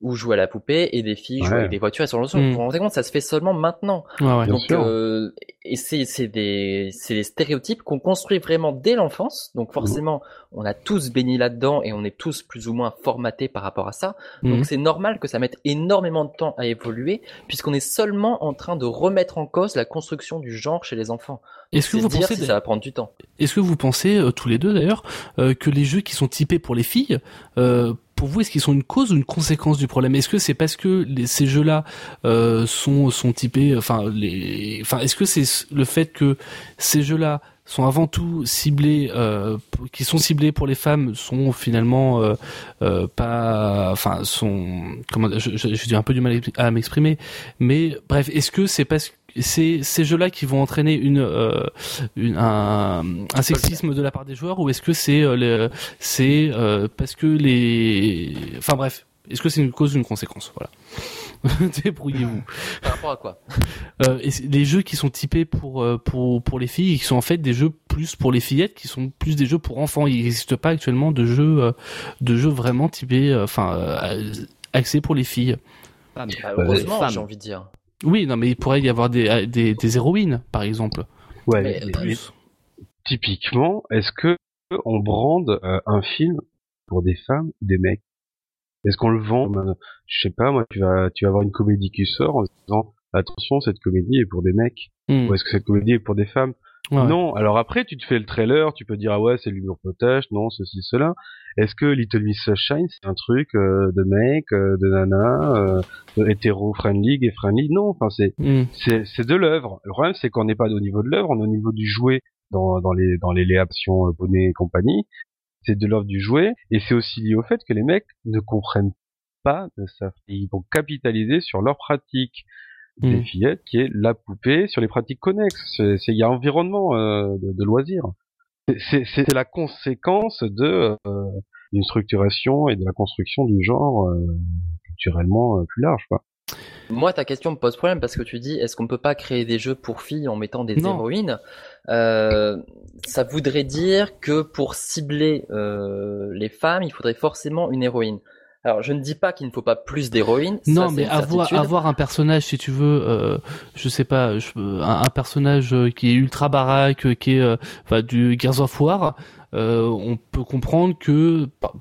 ou jouer à la poupée et des filles jouer avec des voitures et sur le son. Mmh. Vous vous rendez compte, ça se fait seulement maintenant. Ouais, Donc, euh, et c'est c'est des c'est des stéréotypes qu'on construit vraiment dès l'enfance. Donc forcément, on a tous béni là-dedans et on est tous plus ou moins formatés par rapport à ça. Donc mmh. c'est normal que ça mette énormément de temps à évoluer puisqu'on est seulement en train de remettre en cause la construction du genre chez les enfants. Est-ce que vous pensez si ça va prendre du temps Est-ce que vous pensez euh, tous les deux d'ailleurs euh, que les jeux qui sont typés pour les filles euh, pour vous, est-ce qu'ils sont une cause ou une conséquence du problème? Est-ce que c'est parce que ces jeux-là euh, sont sont typés, enfin enfin est-ce que c'est le fait que ces jeux-là sont avant tout ciblés, euh, qui sont ciblés pour les femmes, sont finalement euh, pas, enfin sont, comment, je, je, un peu du mal à m'exprimer, mais bref, est-ce que c'est parce c'est ces jeux-là qui vont entraîner une, euh, une un, un, sexisme de la part des joueurs ou est-ce que c'est euh, c'est euh, parce que les enfin bref est-ce que c'est une cause ou une conséquence? Voilà. Débrouillez-vous. Par rapport à quoi? Euh, et les jeux qui sont typés pour euh, pour pour les filles qui sont en fait des jeux plus pour les fillettes qui sont plus des jeux pour enfants. Il n'existe pas actuellement de jeux de jeux vraiment typés enfin axés pour les filles. Ah, mais heureusement j'ai envie de dire oui, non, mais il pourrait y avoir des, euh, des, des héroïnes, par exemple. Ouais, plus. typiquement, est-ce que on brande euh, un film pour des femmes ou des mecs? Est-ce qu'on le vend Je sais pas, moi, tu vas, tu vas avoir une comédie qui sort en disant attention, cette comédie est pour des mecs, hmm. ou est-ce que cette comédie est pour des femmes? Non. Alors après, tu te fais le trailer, tu peux dire ah ouais, c'est l'humour potage, non, ceci, cela. Est-ce que Little Miss Sunshine c'est un truc euh, de mec, euh, de nana, euh, hétéro friendly, gay friendly Non, enfin c'est mm. c'est c'est de l'œuvre. Le problème c'est qu'on n'est pas au niveau de l'œuvre, on est au niveau du jouet dans, dans les dans les léations bonnet et compagnie, c'est de l'offre du jouet, et c'est aussi lié au fait que les mecs ne comprennent pas de ça. Ils vont capitaliser sur leur pratique des fillettes, qui est la poupée, sur les pratiques connexes. Il y a environnement euh, de, de loisirs. C'est- la conséquence de euh, d'une structuration et de la construction du genre euh, culturellement euh, plus large. Quoi. Moi, ta question me pose problème parce que tu dis est-ce qu'on peut pas créer des jeux pour filles en mettant des Non. héroïnes? Euh, Ça voudrait dire que pour cibler euh, les femmes, il faudrait forcément une héroïne. Alors, je ne dis pas qu'il ne faut pas plus d'héroïnes. ça, Non, mais avoir un personnage, si tu veux, euh, je sais pas, je- un, un personnage euh, qui est ultra baraque, euh, qui est, euh, enfin, du Gears of War, euh, on peut comprendre que bah,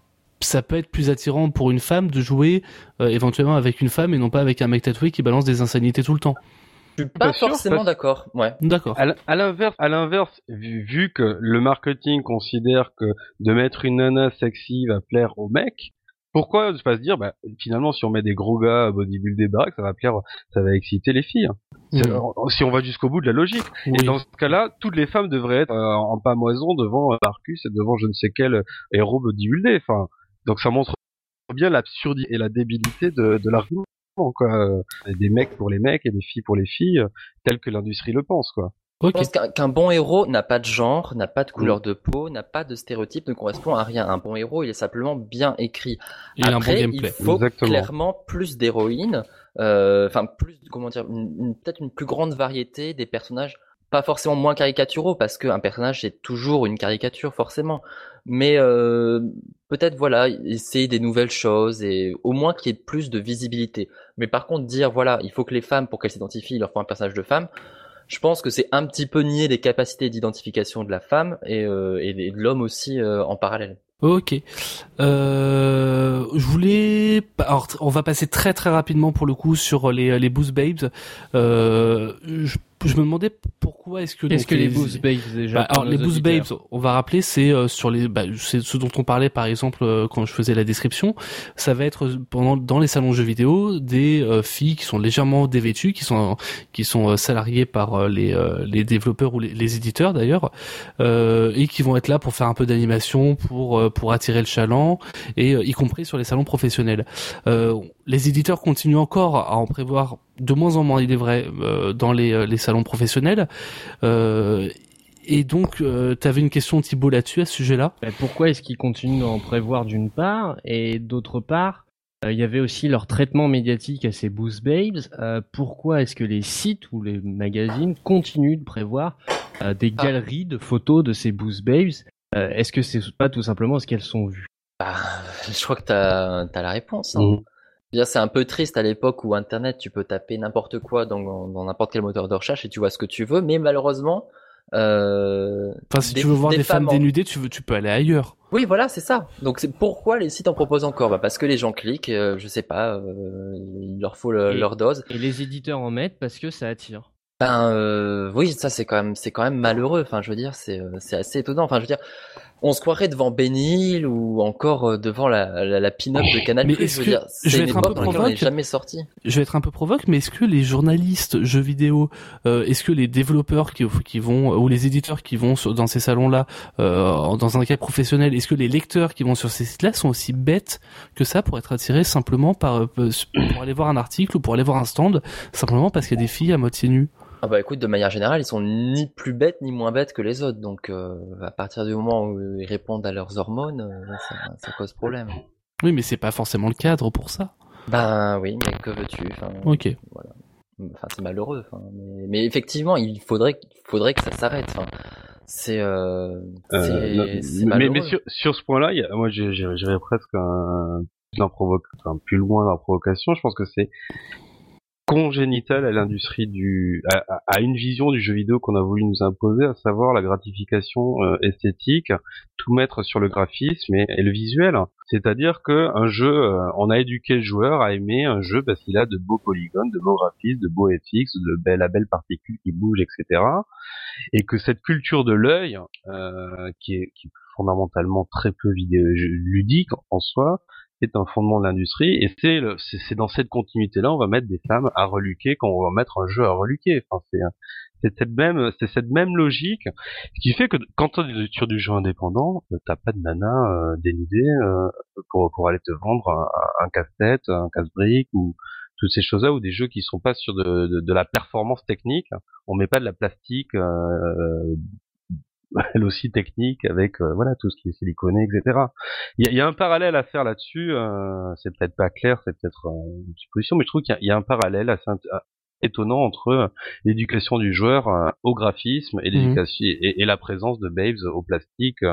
ça peut être plus attirant pour une femme de jouer euh, éventuellement avec une femme et non pas avec un mec tatoué qui balance des insanités tout le temps. Je suis pas forcément parce- d'accord. Ouais. D'accord. À l'inverse, à l'inverse, vu, vu que le marketing considère que de mettre une nana sexy va plaire aux mecs, pourquoi ne pas se dire, bah, finalement, si on met des gros gars bodybuildés baraques, ça va plaire, ça va exciter les filles. Mhm. on- Si on va jusqu'au bout de la logique. Oui. Et dans ce cas-là, toutes les femmes devraient être euh, en pamoison devant euh, Marcus et devant je ne sais quel euh, héros bodybuildé. Enfin, donc ça montre bien l'absurdité et la débilité de, de l'argument. Quoi. Euh, Des mecs pour les mecs et des filles pour les filles, euh, tel que l'industrie le pense. Quoi. Je pense qu'un qu'un bon héros n'a pas de genre, n'a pas de couleur de peau, n'a pas de stéréotype, ne correspond à rien. Un bon héros, il est simplement bien écrit. Il a un bon Après, gameplay. il faut Exactement. clairement plus d'héroïnes, euh, enfin plus, comment dire, une, une- peut-être une plus grande variété des personnages, pas forcément moins caricaturaux, parce qu'un personnage c'est toujours une caricature forcément, mais euh, peut-être voilà, essayer des nouvelles choses et au moins qu'il y ait plus de visibilité. Mais par contre dire voilà, il faut que les femmes pour qu'elles s'identifient, il leur faut un personnage de femme. Je pense que c'est un petit peu nier les capacités d'identification de la femme et, euh, de l'homme aussi euh, en parallèle. Ok. Euh, je voulais. Alors, on va passer très très rapidement pour le coup sur les les Boost Babes. Je, je me demandais pourquoi est-ce que les Boost Babes déjà Bah, pour alors les Boost Babes, on va rappeler, c'est euh, sur les, bah, c'est ce dont on parlait par exemple euh, quand je faisais la description. Ça va être euh, pendant dans les salons jeux vidéo des euh, filles qui sont légèrement dévêtues, qui sont qui sont salariées par les euh, les développeurs ou les, les éditeurs d'ailleurs, euh, et qui vont être là pour faire un peu d'animation, pour euh, pour attirer le chaland, et euh, y compris sur les salons professionnels. Les éditeurs continuent encore à en prévoir de moins en moins, il est vrai, euh, dans les, euh, les salons professionnels. Euh, et donc, euh, tu avais une question Thibault là-dessus, à ce sujet-là? Bah, pourquoi est-ce qu'ils continuent d'en prévoir d'une part? Et d'autre part euh, il y avait aussi leur traitement médiatique à ces Boost Babes. Euh, pourquoi est-ce que les sites ou les magazines continuent de prévoir euh, des Ah. galeries de photos de ces Boost Babes? Euh, Est-ce que c'est pas tout simplement ce qu'elles sont vues? Bah, je crois que t'as as la réponse. Hein. Mhm. Je veux dire, C'est un peu triste à l'époque où Internet, tu peux taper n'importe quoi dans dans n'importe quel moteur de recherche et tu vois ce que tu veux, mais malheureusement, euh, Enfin, si des- tu veux voir des, femmes, en- dénudées, tu, veux, tu peux aller ailleurs. Oui, voilà, c'est ça. Donc c'est pourquoi les sites en proposent encore? Bah, Parce que les gens cliquent, euh, je sais pas, euh, il leur faut le- Et- leur dose. Et les éditeurs en mettent parce que ça attire. Ben euh, oui, ça c'est quand même c'est quand même malheureux. Enfin, je veux dire, c'est euh, c'est assez étonnant. Enfin, je veux dire, on se croirait devant Benil ou encore euh, devant la la, la pin-up de Canal+. Mais je est-ce veux dire, je vais être un peu provoque. jamais sorti. Je vais être un peu provoque, mais est-ce que les journalistes jeux vidéo, euh, est-ce que les développeurs qui, qui vont ou les éditeurs qui vont sur- dans ces salons-là, euh, dans un cas professionnel, est-ce que les lecteurs qui vont sur ces sites-là sont aussi bêtes que ça pour être attirés simplement par pour aller voir un article ou pour aller voir un stand simplement parce qu'il y a des filles à moitié nues? Ah bah écoute, de manière générale, ils sont ni plus bêtes ni moins bêtes que les autres. Donc euh, à partir du moment où ils répondent à leurs hormones, euh, ça, ça cause problème. Oui, mais c'est pas forcément le cadre pour ça. Ben oui, mais que veux-tu enfin, Ok. Enfin, c'est malheureux. Enfin, mais, mais effectivement, il faudrait, faudrait que ça s'arrête. Enfin, c'est, euh, Euh, mais, malheureux. mais sur, sur ce point-là, moi j'irais presque un, plus, d'un provoque- enfin, plus loin dans la provocation. Je pense que c'est congénital à l'industrie du, à, à- une vision du jeu vidéo qu'on a voulu nous imposer, à savoir la gratification euh, esthétique, tout mettre sur le graphisme et, le visuel. C'est-à-dire que un jeu, euh, on a éduqué le joueur à aimer un jeu parce qu'il a de beaux polygones, de beaux graphismes, de beaux FX, de belles, la belle particules qui bougent, etc. Et que cette culture de l'œil, euh, qui, est, qui est fondamentalement très peu vidéo ludique en soi, est un fondement de l'industrie et c'est c'est dans cette continuité là on va mettre des femmes à reluquer quand on va mettre un jeu à reluquer. Enfin c'est c'est cette même c'est cette même logique ce qui fait que quand tu es sur du jeu indépendant t'as pas de nana euh, dénudée euh, pour pour aller te vendre un, un casse-tête un casse-brique ou toutes ces choses-là ou des jeux qui sont pas sur de, de, de, la performance technique. On met pas de la plastique euh, elle aussi technique avec euh, voilà tout ce qui est siliconé, etc. Il y a, y a, un parallèle à faire là-dessus. Euh, c'est peut-être pas clair, c'est peut-être euh, une supposition, mais je trouve qu'il y, y, a un parallèle assez étonnant entre l'éducation du joueur au graphisme et mhm. l'éducation et, et, la présence de babes au plastique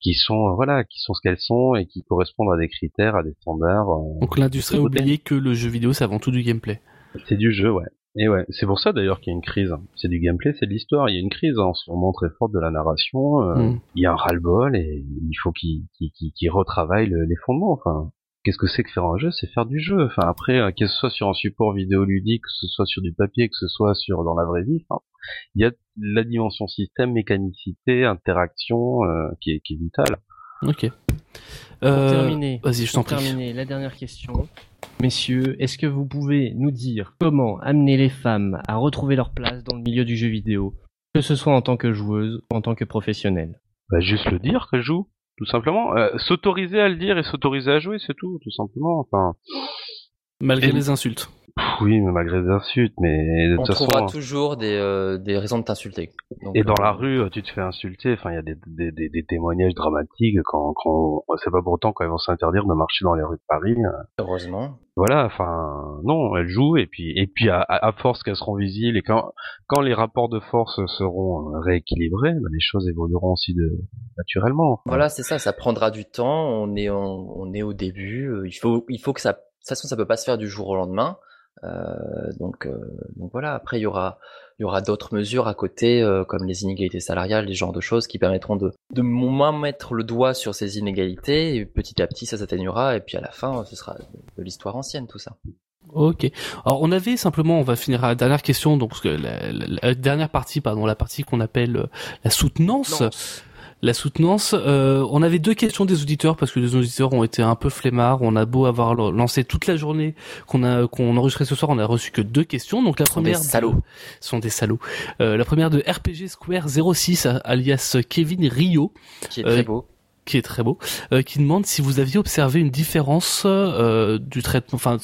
qui sont voilà qui sont ce qu'elles sont et qui correspondent à des critères, à des standards. Donc l'industrie a oublié que le jeu vidéo c'est avant tout du gameplay. C'est du jeu, ouais. Et ouais, c'est pour ça d'ailleurs qu'il y a une crise. C'est du gameplay, c'est de l'histoire. Il y a une crise en ce moment très forte de la narration. Euh, mm. Il y a un ras-le-bol et il faut qu'il qu retravaille les fondements. Enfin, qu'est-ce que c'est que faire un jeu? C'est faire du jeu. Enfin après, euh, que ce soit sur un support vidéoludique, que ce soit sur du papier, que ce soit sur dans la vraie vie, enfin, il y a la dimension système, mécanicité, interaction euh, qui, est, qui est vitale. Ok. Pour terminer, vas-y, je t'en Terminer, la dernière question. Messieurs, est-ce que vous pouvez nous dire comment amener les femmes à retrouver leur place dans le milieu du jeu vidéo, que ce soit en tant que joueuse ou en tant que professionnelle? Bah, Juste le dire qu'elle joue, tout simplement. Euh, s'autoriser à le dire et s'autoriser à jouer, c'est tout, tout simplement. Enfin, Malgré les insultes. Oui, mais malgré les insultes, mais de on trouvera toujours des, euh, des raisons de t'insulter. Et dans la euh, rue, tu te fais insulter. Enfin, il y a des, des, des, des, témoignages dramatiques quand, quand c'est pas pour autant quand ils vont s'interdire de marcher dans les rues de Paris. Euh. Heureusement. Voilà, enfin, non, elles jouent et puis et puis à, à force qu'elles seront visibles et quand quand les rapports de force seront rééquilibrés, ben, les choses évolueront aussi de naturellement. Voilà, c'est ça. Ça prendra du temps. On est on, on est au début. Il faut il faut que ça. De toute façon, ça peut pas se faire du jour au lendemain. Euh, donc, euh, donc voilà. Après, il y aura, il y aura d'autres mesures à côté, euh, comme les inégalités salariales, les genres de choses qui permettront de, de moins mettre le doigt sur ces inégalités. Et petit à petit, ça s'atténuera. Et puis à la fin, ce sera de l'histoire ancienne, tout ça. Ok. Alors on avait simplement, on va finir à la dernière question, donc la, la, dernière partie, pardon, la partie qu'on appelle la soutenance la soutenance. Euh, on avait deux questions des auditeurs parce que les auditeurs ont été un peu flemmards. On a beau avoir lancé toute la journée qu'on a qu'on enregistrait ce soir, on a reçu que deux questions. Donc la première des salauds. sont des salauds. Euh, la première de RPG Square 06 alias Kevin Rio qui est très euh, beau qui est très beau, qui demande si vous aviez observé une différence du traitement, enfin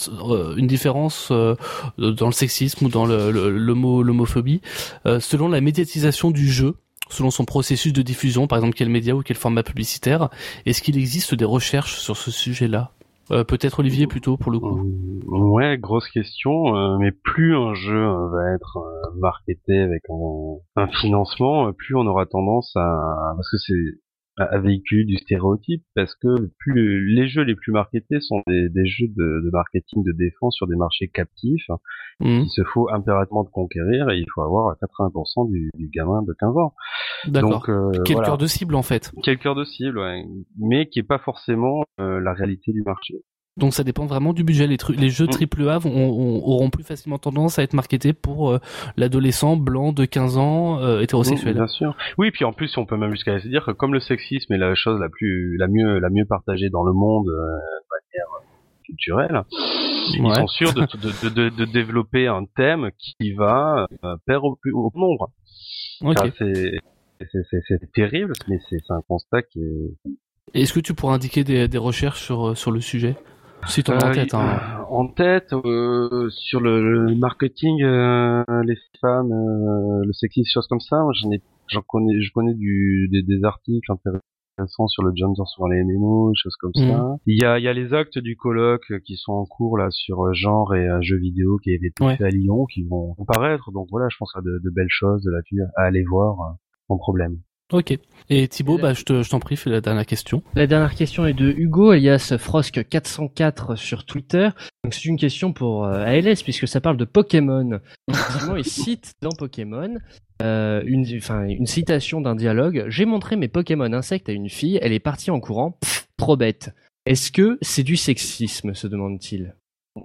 une différence dans le sexisme ou dans l'homophobie selon la médiatisation du jeu selon son processus de diffusion, par exemple quel média ou quel format publicitaire. Est-ce qu'il existe des recherches sur ce sujet-là? Euh, Peut-être Olivier plutôt pour le coup. Euh, ouais, grosse question. Euh, mais plus un jeu va être marketé avec un, un, financement, plus on aura tendance à parce que c'est à véhiculer du stéréotype parce que plus les jeux les plus marketés sont des, des jeux de, de, marketing de défense sur des marchés captifs mmh. il se faut impérativement de conquérir et il faut avoir 80% du, du, gamin de 15 ans. D'accord. Euh, Quel cœur de cible en fait Quel cœur de cible, ouais. mais qui est pas forcément euh, la réalité du marché. Donc ça dépend vraiment du budget. Les, les jeux mm. AAA vont, auront plus facilement tendance à être marketés pour euh, l'adolescent blanc de 15 ans euh, hétérosexuel. bien sûr. Oui, puis en plus on peut même jusqu'à se dire que comme le sexisme est la chose la plus la mieux la mieux partagée dans le monde euh, de manière culturelle, ils sont sûrs de, de, de, de, développer un thème qui va perdre au plus haut nombre. Okay. c'est terrible, mais c'est un constat qui est. Est-ce que tu pourrais indiquer des, des recherches sur, sur le sujet? Si t'en as en euh, tête, hein. En tête, euh, sur le, marketing, euh, les femmes, le sexisme, choses comme ça, j'en ai, j'en connais, je connais du, des, articles intéressants sur le gender sur les MMO, choses comme ça. Mhm. Il y a, il y a les actes du colloque qui sont en cours là sur genre et jeux vidéo qui avaient été fait à Lyon, qui vont apparaître. Donc voilà, je pense à de, de belles choses là-dessus à aller voir, sans problème. Ok. Et Thibaut, bah, je, te, je t'en prie, fais la dernière question. La dernière question est de Hugo, alias Frosk404 sur Twitter. Donc c'est une question pour euh, ALS, puisque ça parle de Pokémon. Effectivement, il cite dans Pokémon euh, une, enfin, une citation d'un dialogue. J'ai montré mes Pokémon insectes à une fille, elle est partie en courant. trop bête. Est-ce que c'est du sexisme, se demande-t-il?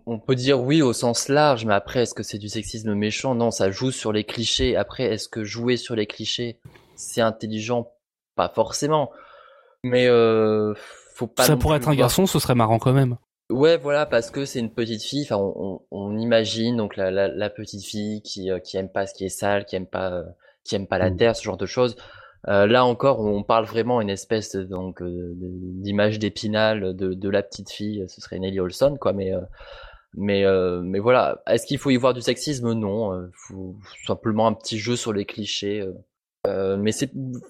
On peut dire oui au sens large, mais après, est-ce que c'est du sexisme méchant? Non, ça joue sur les clichés. Après, est-ce que jouer sur les clichés, c'est intelligent, pas forcément. Mais euh, faut pas. Ça pourrait être un garçon, ce serait marrant quand même. Ouais, voilà, parce que c'est une petite fille. Enfin, on, on, imagine donc la, la, la, petite fille qui qui aime pas ce qui est sale, qui aime pas qui aime pas la mm. terre, ce genre de choses. Euh, là encore, on parle vraiment une espèce donc d'image d'épinal de, de la petite fille. Ce serait Nelly Olson, quoi. Mais mais mais voilà, est-ce qu'il faut y voir du sexisme? Non, faut simplement un petit jeu sur les clichés. Euh, mais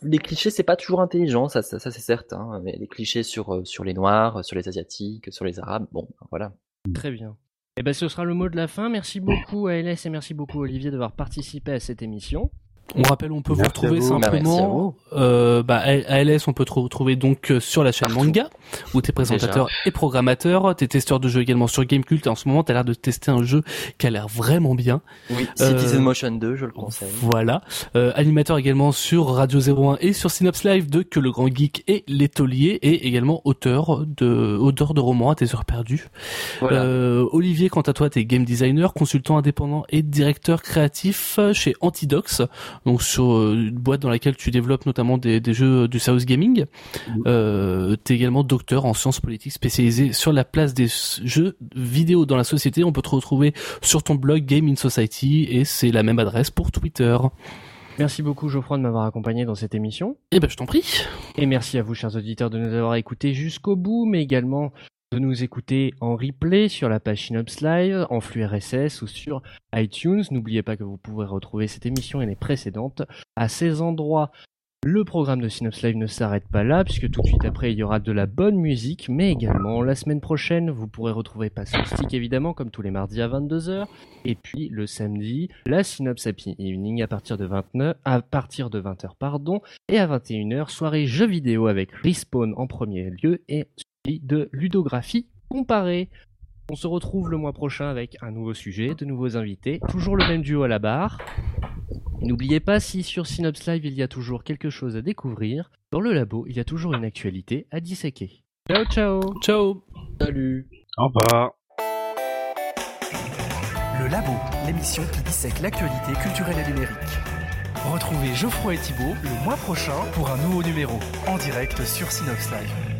les clichés, c'est pas toujours intelligent, ça, ça, c'est certain. Mais les clichés sur euh, sur les noirs, sur les asiatiques, sur les arabes, bon, voilà. Très bien. Et eh ben, ce sera le mot de la fin. Merci beaucoup à LS et merci beaucoup Olivier d'avoir participé à cette émission. On rappelle, on peut vous retrouver simplement. Euh, bah, à LS, on peut te retrouver donc euh, sur la chaîne Manga, où t'es présentateur et programmateur. T'es testeur de jeux également sur Gamecult. Et en ce moment, t'as l'air de tester un jeu qui a l'air vraiment bien. Oui, Citizen euh, Motion 2, je le conseille. Voilà. Euh, animateur également sur Radio 01 et sur Synops Live de Que le Grand Geek et l'étolier. Et également auteur de, auteur de romans à tes heures perdues. Voilà. Euh, Olivier, quant à toi, t'es game designer, consultant indépendant et directeur créatif chez Antidox donc sur euh, une boîte dans laquelle tu développes notamment des, des jeux du South Gaming. Euh, tu es également docteur en sciences politiques spécialisé sur la place des jeux vidéo dans la société. On peut te retrouver sur ton blog Game in Society et c'est la même adresse pour Twitter. Merci beaucoup Geoffroy de m'avoir accompagné dans cette émission. Eh ben je t'en prie. Et merci à vous chers auditeurs de nous avoir écoutés jusqu'au bout, mais également de nous écouter en replay sur la page Synops Live, en flux RSS ou sur iTunes. N'oubliez pas que vous pouvez retrouver cette émission et les précédentes à ces endroits. Le programme de Synops Live ne s'arrête pas là, puisque tout de suite après, il y aura de la bonne musique, mais également la semaine prochaine, vous pourrez retrouver Stick évidemment, comme tous les mardis à 22h, et puis le samedi, la Synops Happy Evening à partir de 29, à partir de 20h, pardon, et à 21h, soirée jeux vidéo avec Respawn en premier lieu, et de ludographie comparée. On se retrouve le mois prochain avec un nouveau sujet, de nouveaux invités, toujours le même duo à la barre. N'oubliez pas, si sur Synops Live il y a toujours quelque chose à découvrir, dans le labo il y a toujours une actualité à disséquer. Ciao ciao Ciao Salut Au revoir Le labo, l'émission qui dissèque l'actualité culturelle et numérique. Retrouvez Geoffroy et Thibault le mois prochain pour un nouveau numéro, en direct sur Synops Live.